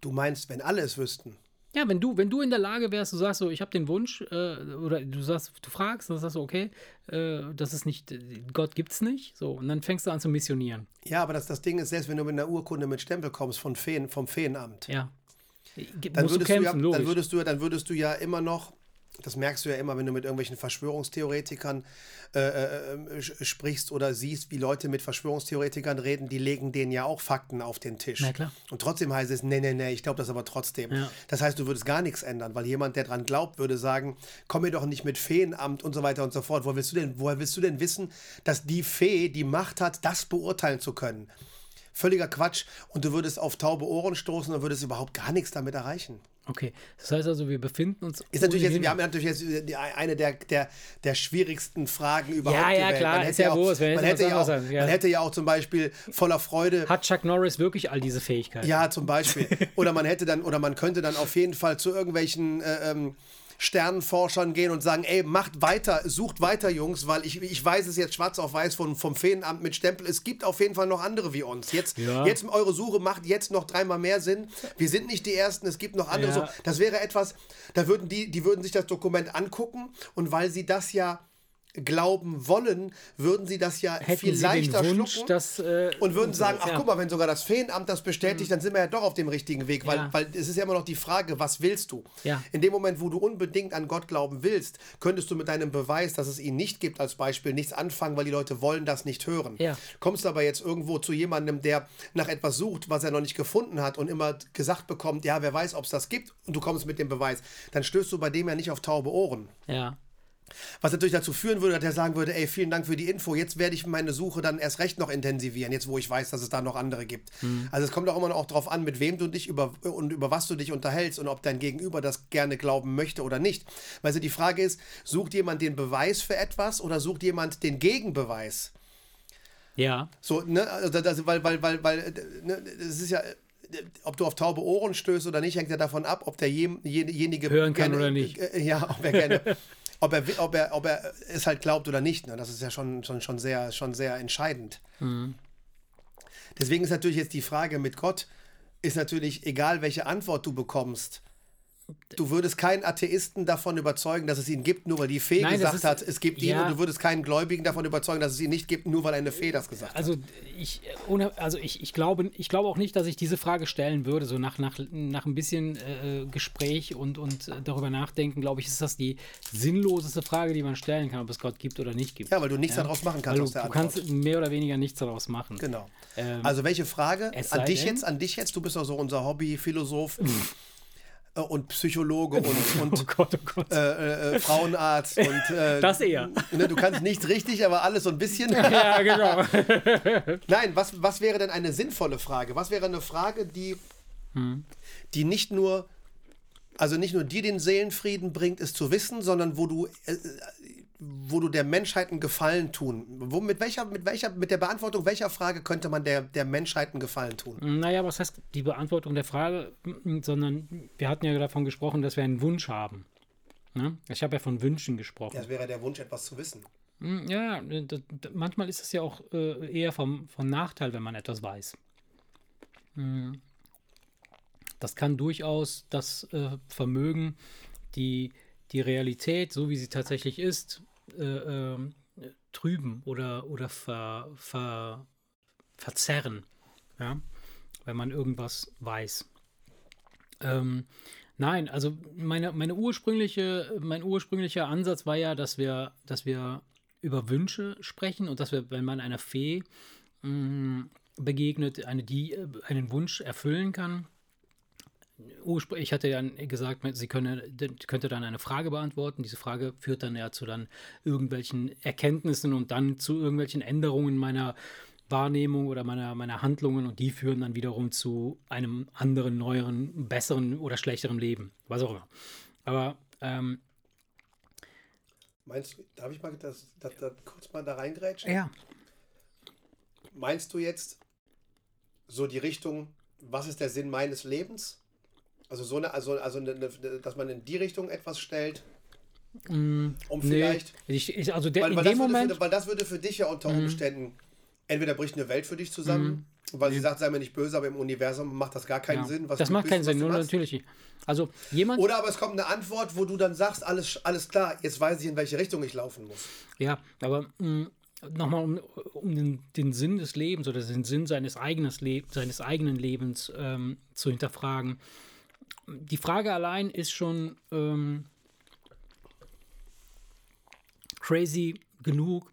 Du meinst, wenn alle es wüssten. Ja, wenn du, wenn du in der Lage wärst, du sagst so, ich habe den Wunsch, äh, oder du sagst, du fragst, dann sagst du, okay, äh, das ist nicht, Gott gibt's nicht, so, und dann fängst du an zu missionieren. Ja, aber das, das Ding ist, selbst wenn du mit einer Urkunde mit Stempel kommst von Feen, vom Feenamt, Ja. dann Musst du würdest, kämpfen, du ja, dann, würdest du, ja- dann würdest du ja immer noch, das merkst du ja immer, wenn du mit irgendwelchen Verschwörungstheoretikern äh, äh, äh, sprichst oder siehst, wie Leute mit Verschwörungstheoretikern reden, die legen denen ja auch Fakten auf den Tisch. Na klar. Und trotzdem heißt es, nee, nee, nee, ich glaube das aber trotzdem. Ja. Das heißt, du würdest gar nichts ändern, weil jemand, der dran glaubt, würde sagen, komm mir doch nicht mit Feenamt und so weiter und so fort. Woher willst du denn, woher willst du denn wissen, dass die Fee die Macht hat, das beurteilen zu können? Völliger Quatsch. Und du würdest auf taube Ohren stoßen und würdest überhaupt gar nichts damit erreichen. Okay, das heißt also, wir befinden uns. Ist natürlich jetzt, wir haben natürlich jetzt die- eine der, der, der schwierigsten Fragen überhaupt. Ja, ja, gewählt. klar, Man ist hätte ja auch, wenn man hätte ja auch, sein, ja. man hätte ja auch zum Beispiel voller Freude Hat Chuck Norris wirklich all diese Fähigkeiten? Ja, zum Beispiel. Oder man hätte dann, oder man könnte dann auf jeden Fall zu irgendwelchen äh, ähm, Sternenforschern gehen und sagen, ey, macht weiter, sucht weiter, Jungs, weil ich, ich weiß es jetzt schwarz auf weiß vom, vom Feenamt mit Stempel. Es gibt auf jeden Fall noch andere wie uns. Jetzt, Ja. jetzt eure Suche macht jetzt noch dreimal mehr Sinn. Wir sind nicht die Ersten, es gibt noch andere. Ja. So, das wäre etwas, da würden die, die würden sich das Dokument angucken und weil sie das ja glauben wollen, würden sie das ja Hätten viel leichter Wunsch, schlucken dass. Äh, und würden sagen, ach ja. Mhm. guck mal, wenn sogar das Feenamt das bestätigt, dann sind wir ja doch auf dem richtigen Weg, weil, Ja. weil es ist ja immer noch die Frage, was willst du? Ja. In dem Moment, wo du unbedingt an Gott glauben willst, könntest du mit deinem Beweis, dass es ihn nicht gibt, als Beispiel nichts anfangen, weil die Leute wollen das nicht hören. Kommst aber jetzt irgendwo zu jemandem, der nach etwas sucht, was er noch nicht gefunden hat und immer gesagt bekommt, ja, wer weiß, ob es das gibt und du kommst mit dem Beweis, dann stößt du bei dem ja nicht auf taube Ohren. Ja. Was natürlich dazu führen würde, dass er sagen würde, ey, vielen Dank für die Info, jetzt werde ich meine Suche dann erst recht noch intensivieren, jetzt wo ich weiß, dass es da noch andere gibt. Also es kommt auch immer noch darauf an, mit wem du dich über und über was du dich unterhältst und ob dein Gegenüber das gerne glauben möchte oder nicht. Weil also die Frage ist, sucht jemand den Beweis für etwas oder sucht jemand den Gegenbeweis? Ja. So, ne, also das, weil, weil, weil, weil, äh, ne, es ist ja, äh, ob du auf taube Ohren stößt oder nicht, hängt ja davon ab, ob derjenige Hören kann gerne, oder nicht. Äh, ja, ob er gerne, ob er, ob er, ob er es halt glaubt oder nicht. Ne? Das ist ja schon, schon, schon, sehr, schon sehr entscheidend. Mhm. Deswegen ist natürlich jetzt die Frage mit Gott, ist natürlich egal, welche Antwort du bekommst. Du würdest keinen Atheisten davon überzeugen, dass es ihn gibt, nur weil die Fee Nein, gesagt ist- hat, es gibt ihn. ja. Und du würdest keinen Gläubigen davon überzeugen, dass es ihn nicht gibt, nur weil eine Fee das gesagt hat. Also ich, ohne, also ich, ich, glaube, ich glaube auch nicht, dass ich diese Frage stellen würde. So nach, nach, nach ein bisschen äh, Gespräch und, und darüber nachdenken, glaube ich, ist das die sinnloseste Frage, die man stellen kann, ob es Gott gibt oder nicht gibt. Ja, weil du nichts daraus machen kannst du, du kannst mehr oder weniger nichts daraus machen. Genau. Ähm, also welche Frage? An dich denn- jetzt, an dich jetzt, du bist doch so unser Hobbyphilosoph und Psychologe und, oh und Gott, oh Gott. äh, äh, Frauenarzt und äh, Das eher. Ne, du kannst nichts richtig, aber alles so ein bisschen. ja, genau. Nein, was, was wäre denn eine sinnvolle Frage? Was wäre eine Frage, die, Hm. die nicht nur, also nicht nur dir den Seelenfrieden bringt, es zu wissen, sondern wo du, äh, wo du der Menschheit einen Gefallen tun. Wo, mit welcher, mit welcher, mit der Beantwortung welcher Frage könnte man der, der Menschheit einen Gefallen tun? Naja, was heißt die Beantwortung der Frage, sondern wir hatten ja davon gesprochen, dass wir einen Wunsch haben. Ne? Ich habe ja von Wünschen gesprochen. Das wäre der Wunsch, etwas zu wissen. Mm, Ja, ja, d- d- manchmal ist es ja auch äh, eher vom, von Nachteil, wenn man etwas weiß. Mm. Das kann durchaus das äh, Vermögen, die, die Realität, so wie sie tatsächlich ist, äh, ähm, trüben oder, oder ver, ver, verzerren, ja? wenn man irgendwas weiß. Ähm, nein, also meine, meine ursprüngliche, mein ursprünglicher Ansatz war ja, dass wir, dass wir über Wünsche sprechen und dass wir, wenn man einer Fee mh, mm, begegnet, eine, die äh, einen Wunsch erfüllen kann. Ich hatte ja gesagt, sie könne, könnte dann eine Frage beantworten. Diese Frage führt dann ja zu dann irgendwelchen Erkenntnissen und dann zu irgendwelchen Änderungen meiner Wahrnehmung oder meiner, meiner Handlungen und die führen dann wiederum zu einem anderen, neueren, besseren oder schlechteren Leben. Was auch immer. Aber ähm, Meinst du, darf ich mal das, das, das kurz mal da reingrätschen? Ja. Meinst du jetzt so die Richtung, was ist der Sinn meines Lebens? Also so eine, also, also eine, eine, dass man in die Richtung etwas stellt, mm, um vielleicht. Nee, ich, ich, also der, weil, in weil dem das Moment. Würde, weil das würde für dich ja unter mm. Umständen, entweder bricht eine Welt für dich zusammen, Mhm. weil sie sagt, sei mir nicht böse, aber im Universum macht das gar keinen ja, Sinn. Was das macht bist, keinen Sinn, nur machst. natürlich nicht. Also jemand. Oder aber es kommt eine Antwort, wo du dann sagst, alles, alles klar, jetzt weiß ich, in welche Richtung ich laufen muss. Ja, aber mh, nochmal um, um den, den Sinn des Lebens oder den Sinn seines, eigenes Le seines eigenen Lebens ähm, zu hinterfragen. Die Frage allein ist schon ähm, crazy genug,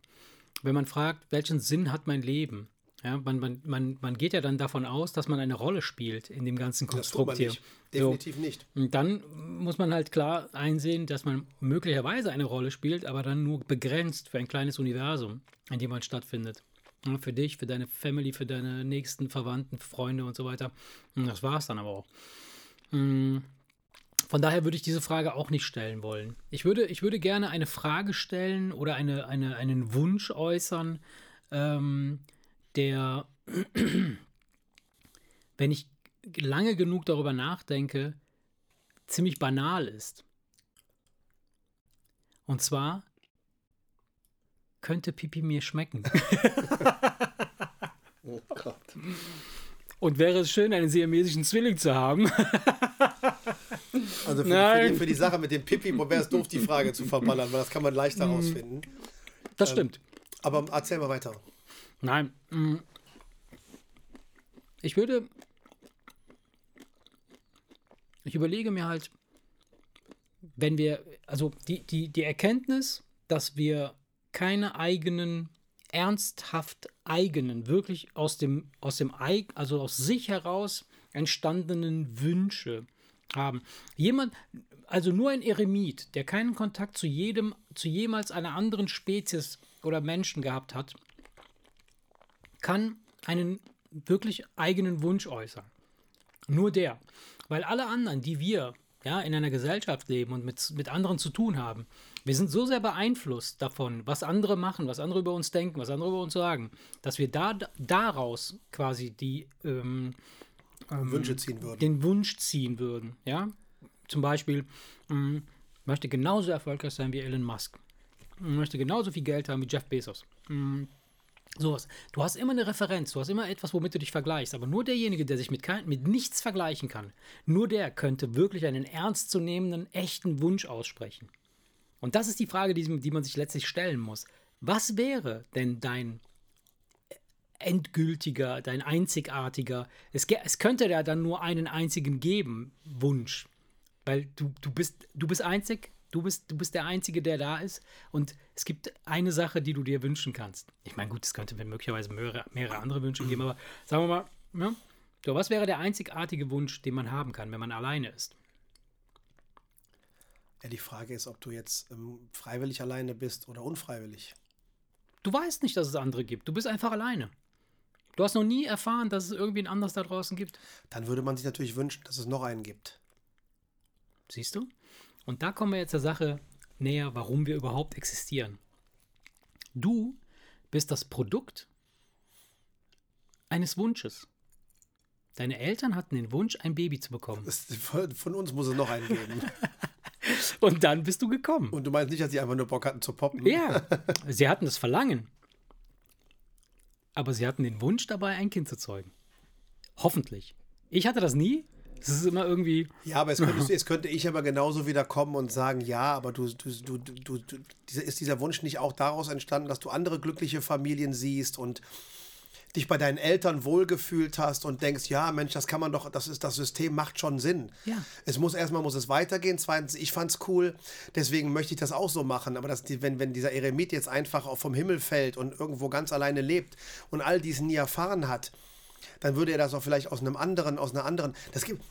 wenn man fragt, welchen Sinn hat mein Leben? Ja, man, man, man, man geht ja dann davon aus, dass man eine Rolle spielt in dem ganzen Das tut man Konstrukt hier. Definitiv nicht. Und dann muss man halt klar einsehen, dass man möglicherweise eine Rolle spielt, aber dann nur begrenzt für ein kleines Universum, in dem man stattfindet. Ja, für dich, für deine Family, für deine nächsten Verwandten, Freunde und so weiter. Und das war es dann aber auch. Mm, Von daher würde ich diese Frage auch nicht stellen wollen. Ich würde, ich würde gerne eine Frage stellen oder eine, eine, einen Wunsch äußern, ähm, der, wenn ich lange genug darüber nachdenke, ziemlich banal ist. Und zwar könnte Pipi mir schmecken. Oh Gott. Und wäre es schön, einen siamesischen Zwilling zu haben. Also für, für, die, für die Sache mit dem Pipi wäre es doof, die Frage zu verballern, weil das kann man Mhm. leicht herausfinden. Das stimmt. Aber erzähl mal weiter. Nein. mm. Ich würde. Ich überlege mir halt, wenn wir, also die, die, die Erkenntnis, dass wir keine eigenen, ernsthaft eigenen, wirklich aus dem, aus dem also aus sich heraus entstandenen Wünsche haben. Jemand, also nur ein Eremit, der keinen Kontakt zu jedem, zu jemals einer anderen Spezies oder Menschen gehabt hat, kann einen wirklich eigenen Wunsch äußern. Nur der. Weil alle anderen, die wir ja, in einer Gesellschaft leben und mit, mit anderen zu tun haben, wir sind so sehr beeinflusst davon, was andere machen, was andere über uns denken, was andere über uns sagen, dass wir da, daraus quasi die, ähm, Wünsche ziehen würden. den Wunsch ziehen würden. Ja? Zum Beispiel, mh, möchte genauso erfolgreich sein wie Elon Musk. Möchte genauso viel Geld haben wie Jeff Bezos. Mh, sowas. Du hast immer eine Referenz, du hast immer etwas, womit du dich vergleichst. Aber nur derjenige, der sich mit, kein, mit nichts vergleichen kann, nur der könnte wirklich einen ernstzunehmenden, echten Wunsch aussprechen. Und das ist die Frage, die, die man sich letztlich stellen muss. Was wäre denn dein endgültiger, dein einzigartiger, es, es könnte ja dann nur einen einzigen geben, Wunsch. Weil du, du, bist, du bist einzig, du bist, du bist der Einzige, der da ist. Und es gibt eine Sache, die du dir wünschen kannst. Ich meine, gut, es könnte möglicherweise mehrere, mehrere andere Wünsche geben, aber sagen wir mal, ja, so, was wäre der einzigartige Wunsch, den man haben kann, wenn man alleine ist? Ja, die Frage ist, ob du jetzt ähm, freiwillig alleine bist oder unfreiwillig. Du weißt nicht, dass es andere gibt. Du bist einfach alleine. Du hast noch nie erfahren, dass es irgendwen anders da draußen gibt. Dann würde man sich natürlich wünschen, dass es noch einen gibt. Siehst du? Und da kommen wir jetzt der Sache näher, warum wir überhaupt existieren. Du bist das Produkt eines Wunsches. Deine Eltern hatten den Wunsch, ein Baby zu bekommen. Das, von uns muss es noch einen geben. Und dann bist du gekommen. Und du meinst nicht, dass sie einfach nur Bock hatten zu poppen? Ja, sie hatten das Verlangen. Aber sie hatten den Wunsch dabei, ein Kind zu zeugen. Hoffentlich. Ich hatte das nie. Es ist immer irgendwie. Ja, aber es könnte, es könnte ich aber genauso wieder kommen und sagen, ja, aber du, du, du, du, ist dieser Wunsch nicht auch daraus entstanden, dass du andere glückliche Familien siehst und dich bei deinen Eltern wohlgefühlt hast und denkst, ja, Mensch, das kann man doch, das ist das System macht schon Sinn. Ja. Es muss erstmal muss es weitergehen. Zweitens, ich fand's cool, deswegen möchte ich das auch so machen. Aber das, wenn, wenn dieser Eremit jetzt einfach vom Himmel fällt und irgendwo ganz alleine lebt und all diesen nie erfahren hat, dann würde er das auch vielleicht aus einem anderen, aus einer anderen. Das gibt.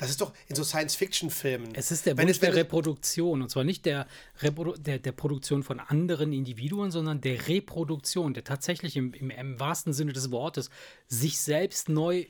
Das ist doch in so Science-Fiction-Filmen. Es ist der Wenn Wunsch es- der Reproduktion. Und zwar nicht der, Reprodu der, der Produktion von anderen Individuen, sondern der Reproduktion, der tatsächlich im, im, im wahrsten Sinne des Wortes sich selbst neu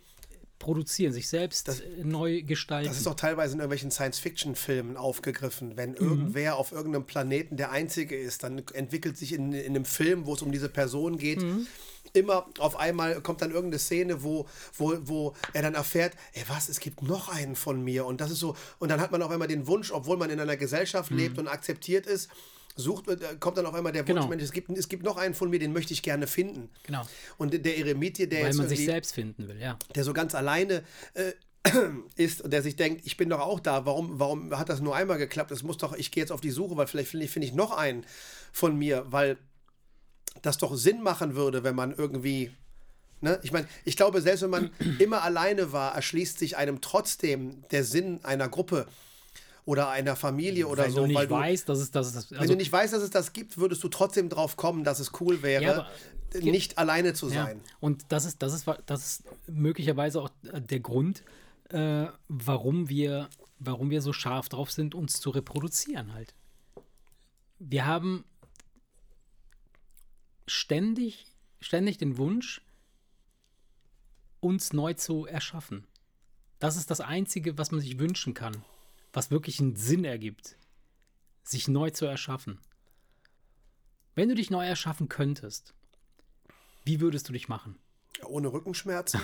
produzieren, sich selbst äh, neu gestalten. Das ist auch teilweise in irgendwelchen Science-Fiction-Filmen aufgegriffen. Mhm. Wenn irgendwer auf irgendeinem Planeten der Einzige ist, dann entwickelt sich in, in einem Film, wo es um diese Person geht, Mhm. Immer auf einmal kommt dann irgendeine Szene, wo, wo, wo er dann erfährt, ey was, es gibt noch einen von mir. Und das ist so, und dann hat man auf einmal den Wunsch, obwohl man in einer Gesellschaft lebt und akzeptiert ist, sucht, äh, kommt dann auf einmal der Wunsch, Mhm. Genau. Mensch, es gibt, es gibt noch einen von mir, den möchte ich gerne finden. Genau. Und der Eremit hier, der Weil man sich selbst finden will, ja. der so ganz alleine äh, ist und der sich denkt, ich bin doch auch da, warum, warum hat das nur einmal geklappt? Es muss doch, ich gehe jetzt auf die Suche, weil vielleicht finde ich, finde ich noch einen von mir, weil das doch Sinn machen würde, wenn man irgendwie. Ne? Ich meine, ich glaube, selbst wenn man immer alleine war, erschließt sich einem trotzdem der Sinn einer Gruppe oder einer Familie oder Weil so. du weil du, weißt, dass es das ist. wenn Also, du nicht weißt, dass es das gibt, würdest du trotzdem drauf kommen, dass es cool wäre, Ja, aber- nicht alleine zu ja. sein. Und das ist, das ist, das ist möglicherweise auch äh, der Grund, äh, warum wir, warum wir so scharf drauf sind, uns zu reproduzieren halt. Wir haben ständig, ständig den Wunsch, uns neu zu erschaffen. Das ist das Einzige, was man sich wünschen kann, was wirklich einen Sinn ergibt, sich neu zu erschaffen. Wenn du dich neu erschaffen könntest, wie würdest du dich machen? Ohne Rückenschmerzen.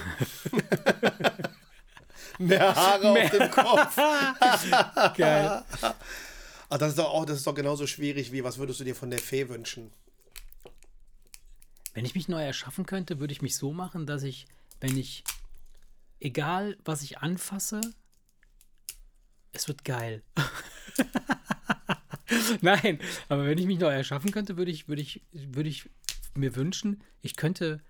Mehr Haare auf dem Kopf. Geil. Ah, das ist doch auch, das ist doch genauso schwierig wie, was würdest du dir von der Fee wünschen? Wenn ich mich neu erschaffen könnte, würde ich mich so machen, dass ich, wenn ich, egal was ich anfasse, es wird geil. Nein, aber wenn ich mich neu erschaffen könnte, würde ich, würde ich, würde ich mir wünschen, ich könnte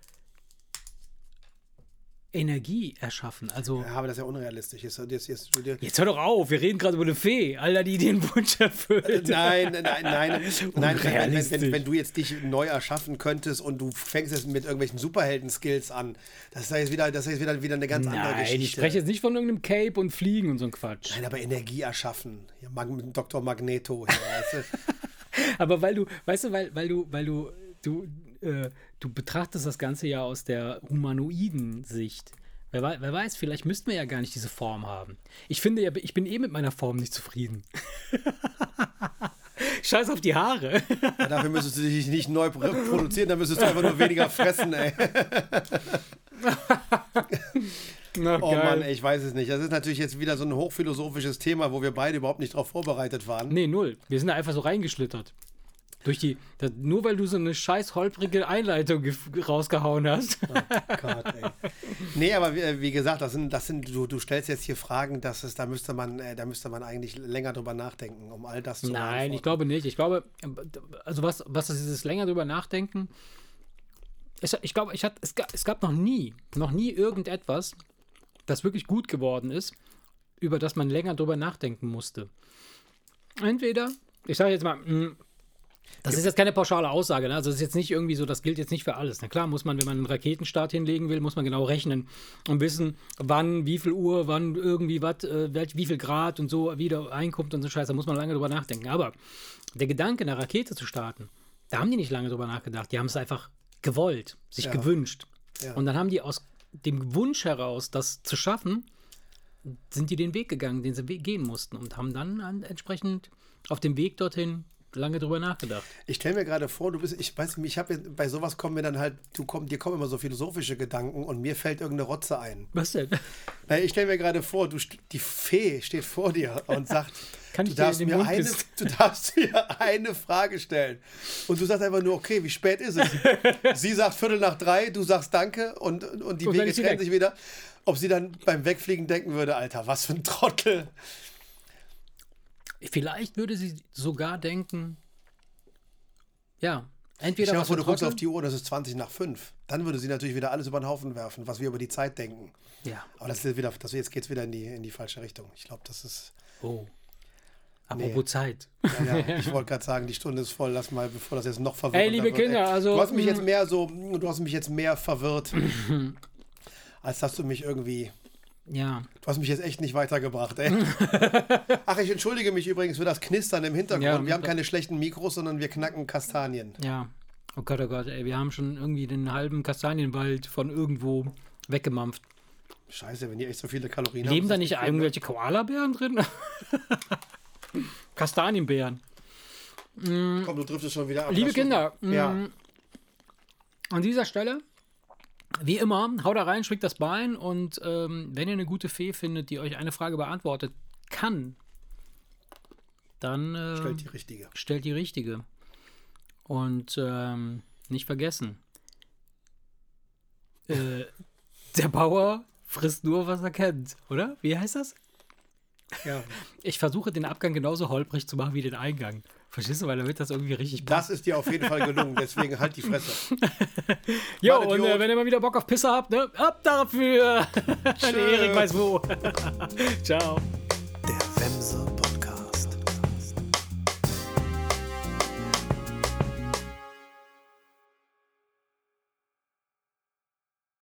Energie erschaffen. Also, Ja, aber das ist ja unrealistisch. Jetzt, jetzt, jetzt, jetzt, jetzt hör doch auf, wir reden gerade über eine Fee. Alter, die den Wunsch erfüllt. Nein, nein, nein, nein. nein wenn, wenn, wenn, wenn du jetzt dich neu erschaffen könntest und du fängst jetzt mit irgendwelchen Superhelden-Skills an, das ist ja jetzt wieder, das ist wieder, wieder eine ganz andere Nein, Geschichte. ich spreche jetzt nicht von irgendeinem Cape und Fliegen und so ein Quatsch. Nein, aber Energie erschaffen. Hier, Mag Dr. Magneto. Hier, weißt du? Aber weil du, weißt du, weil, weil du, weil du, du, äh, du betrachtest das Ganze ja aus der humanoiden Sicht. Wer, wer weiß, vielleicht müssten wir ja gar nicht diese Form haben. Ich finde ja, ich bin eh mit meiner Form nicht zufrieden. Scheiß auf die Haare. Ja, dafür müsstest du dich nicht neu pro- produzieren, dann müsstest du einfach nur weniger fressen, ey. Na, Oh geil. Mann, ey, ich weiß es nicht. Das ist natürlich jetzt wieder so ein hochphilosophisches Thema, wo wir beide überhaupt nicht darauf vorbereitet waren. Nee, null. Wir sind da einfach so reingeschlittert. Durch die, das, nur weil du so eine scheiß holprige Einleitung rausgehauen hast. Gott, ey. Nee, aber wie, wie gesagt, das sind, das sind, du, du stellst jetzt hier Fragen, dass es, da müsste man, äh, da müsste man eigentlich länger drüber nachdenken, um all das zu Nein, ich glaube nicht. Ich glaube, also was, was ist dieses länger drüber nachdenken? Ich, ich glaube, ich hat, es, gab, es gab noch nie, noch nie irgendetwas, das wirklich gut geworden ist, über das man länger drüber nachdenken musste. Entweder, ich sage jetzt mal, mh, das ist jetzt keine pauschale Aussage, ne? also das ist jetzt nicht irgendwie so, das gilt jetzt nicht für alles. Na klar, muss man, wenn man einen Raketenstart hinlegen will, muss man genau rechnen und wissen, wann, wie viel Uhr, wann irgendwie was, äh, wie viel Grad und so wieder einkommt und so Scheiße, da muss man lange drüber nachdenken. Aber der Gedanke, eine Rakete zu starten, da haben die nicht lange drüber nachgedacht, die haben es einfach gewollt, sich Ja. gewünscht. Ja. Und dann haben die aus dem Wunsch heraus, das zu schaffen, sind die den Weg gegangen, den sie gehen mussten und haben dann an, entsprechend auf dem Weg dorthin lange drüber nachgedacht. Ich stelle mir gerade vor, du bist, ich weiß nicht, ich habe bei sowas kommen mir dann halt, du komm, dir kommen immer so philosophische Gedanken und mir fällt irgendeine Rotze ein. Was denn? Nein, ich stelle mir gerade vor, du, die Fee steht vor dir und sagt, Kann du, darfst mir Mund eine, du darfst mir eine Frage stellen. Und du sagst einfach nur, okay, wie spät ist es? sie sagt Viertel nach drei, du sagst Danke und, und die Und Wege trennen sich wieder. Ob sie dann beim Wegfliegen denken würde, Alter, was für ein Trottel. Vielleicht würde sie sogar denken, ja, Entweder was vor, du guckst auf die Uhr, das ist 20 nach 5. Dann würde sie natürlich wieder alles über den Haufen werfen, was wir über die Zeit denken. Ja. Aber das ist jetzt wieder, das, jetzt geht es wieder in die, in die falsche Richtung. Ich glaube, das ist. Oh. Apropos Zeit. Ja, ja, ich wollte gerade sagen, die Stunde ist voll. Lass mal, bevor das jetzt noch verwirrt Ey, liebe Kinder, also, Du hast mich mm. jetzt mehr so, du hast mich jetzt mehr verwirrt, als dass du mich irgendwie. Ja. Du hast mich jetzt echt nicht weitergebracht, ey. Ach, ich entschuldige mich übrigens für das Knistern im Hintergrund. Ja, wir haben keine schlechten Mikros, sondern wir knacken Kastanien. Ja. Oh Gott, oh Gott, ey, wir haben schon irgendwie den halben Kastanienwald von irgendwo weggemampft. Scheiße, wenn ihr echt so viele Kalorien Leben habt. da ist nicht das viel, ne? irgendwelche Koalabären drin? Kastanienbären. Komm, du triffst es schon wieder ab. Liebe Kinder, Ja. mh, an dieser Stelle, wie immer, haut da rein, schwingt das Bein und ähm, wenn ihr eine gute Fee findet, die euch eine Frage beantwortet kann, dann äh, Stellt die richtige. stellt die richtige. Und ähm, nicht vergessen, äh, der Bauer frisst nur, was er kennt, oder? Wie heißt das? Ja. Ich versuche den Abgang genauso holprig zu machen wie den Eingang. Verstehst du, weil damit das irgendwie richtig passt. Das ist dir auf jeden Fall gelungen, deswegen halt die Fresse. jo, Meine und äh, wenn ihr mal wieder Bock auf Pisse habt, ne? Ab dafür! Erik weiß wo. Ciao. Der Wemser.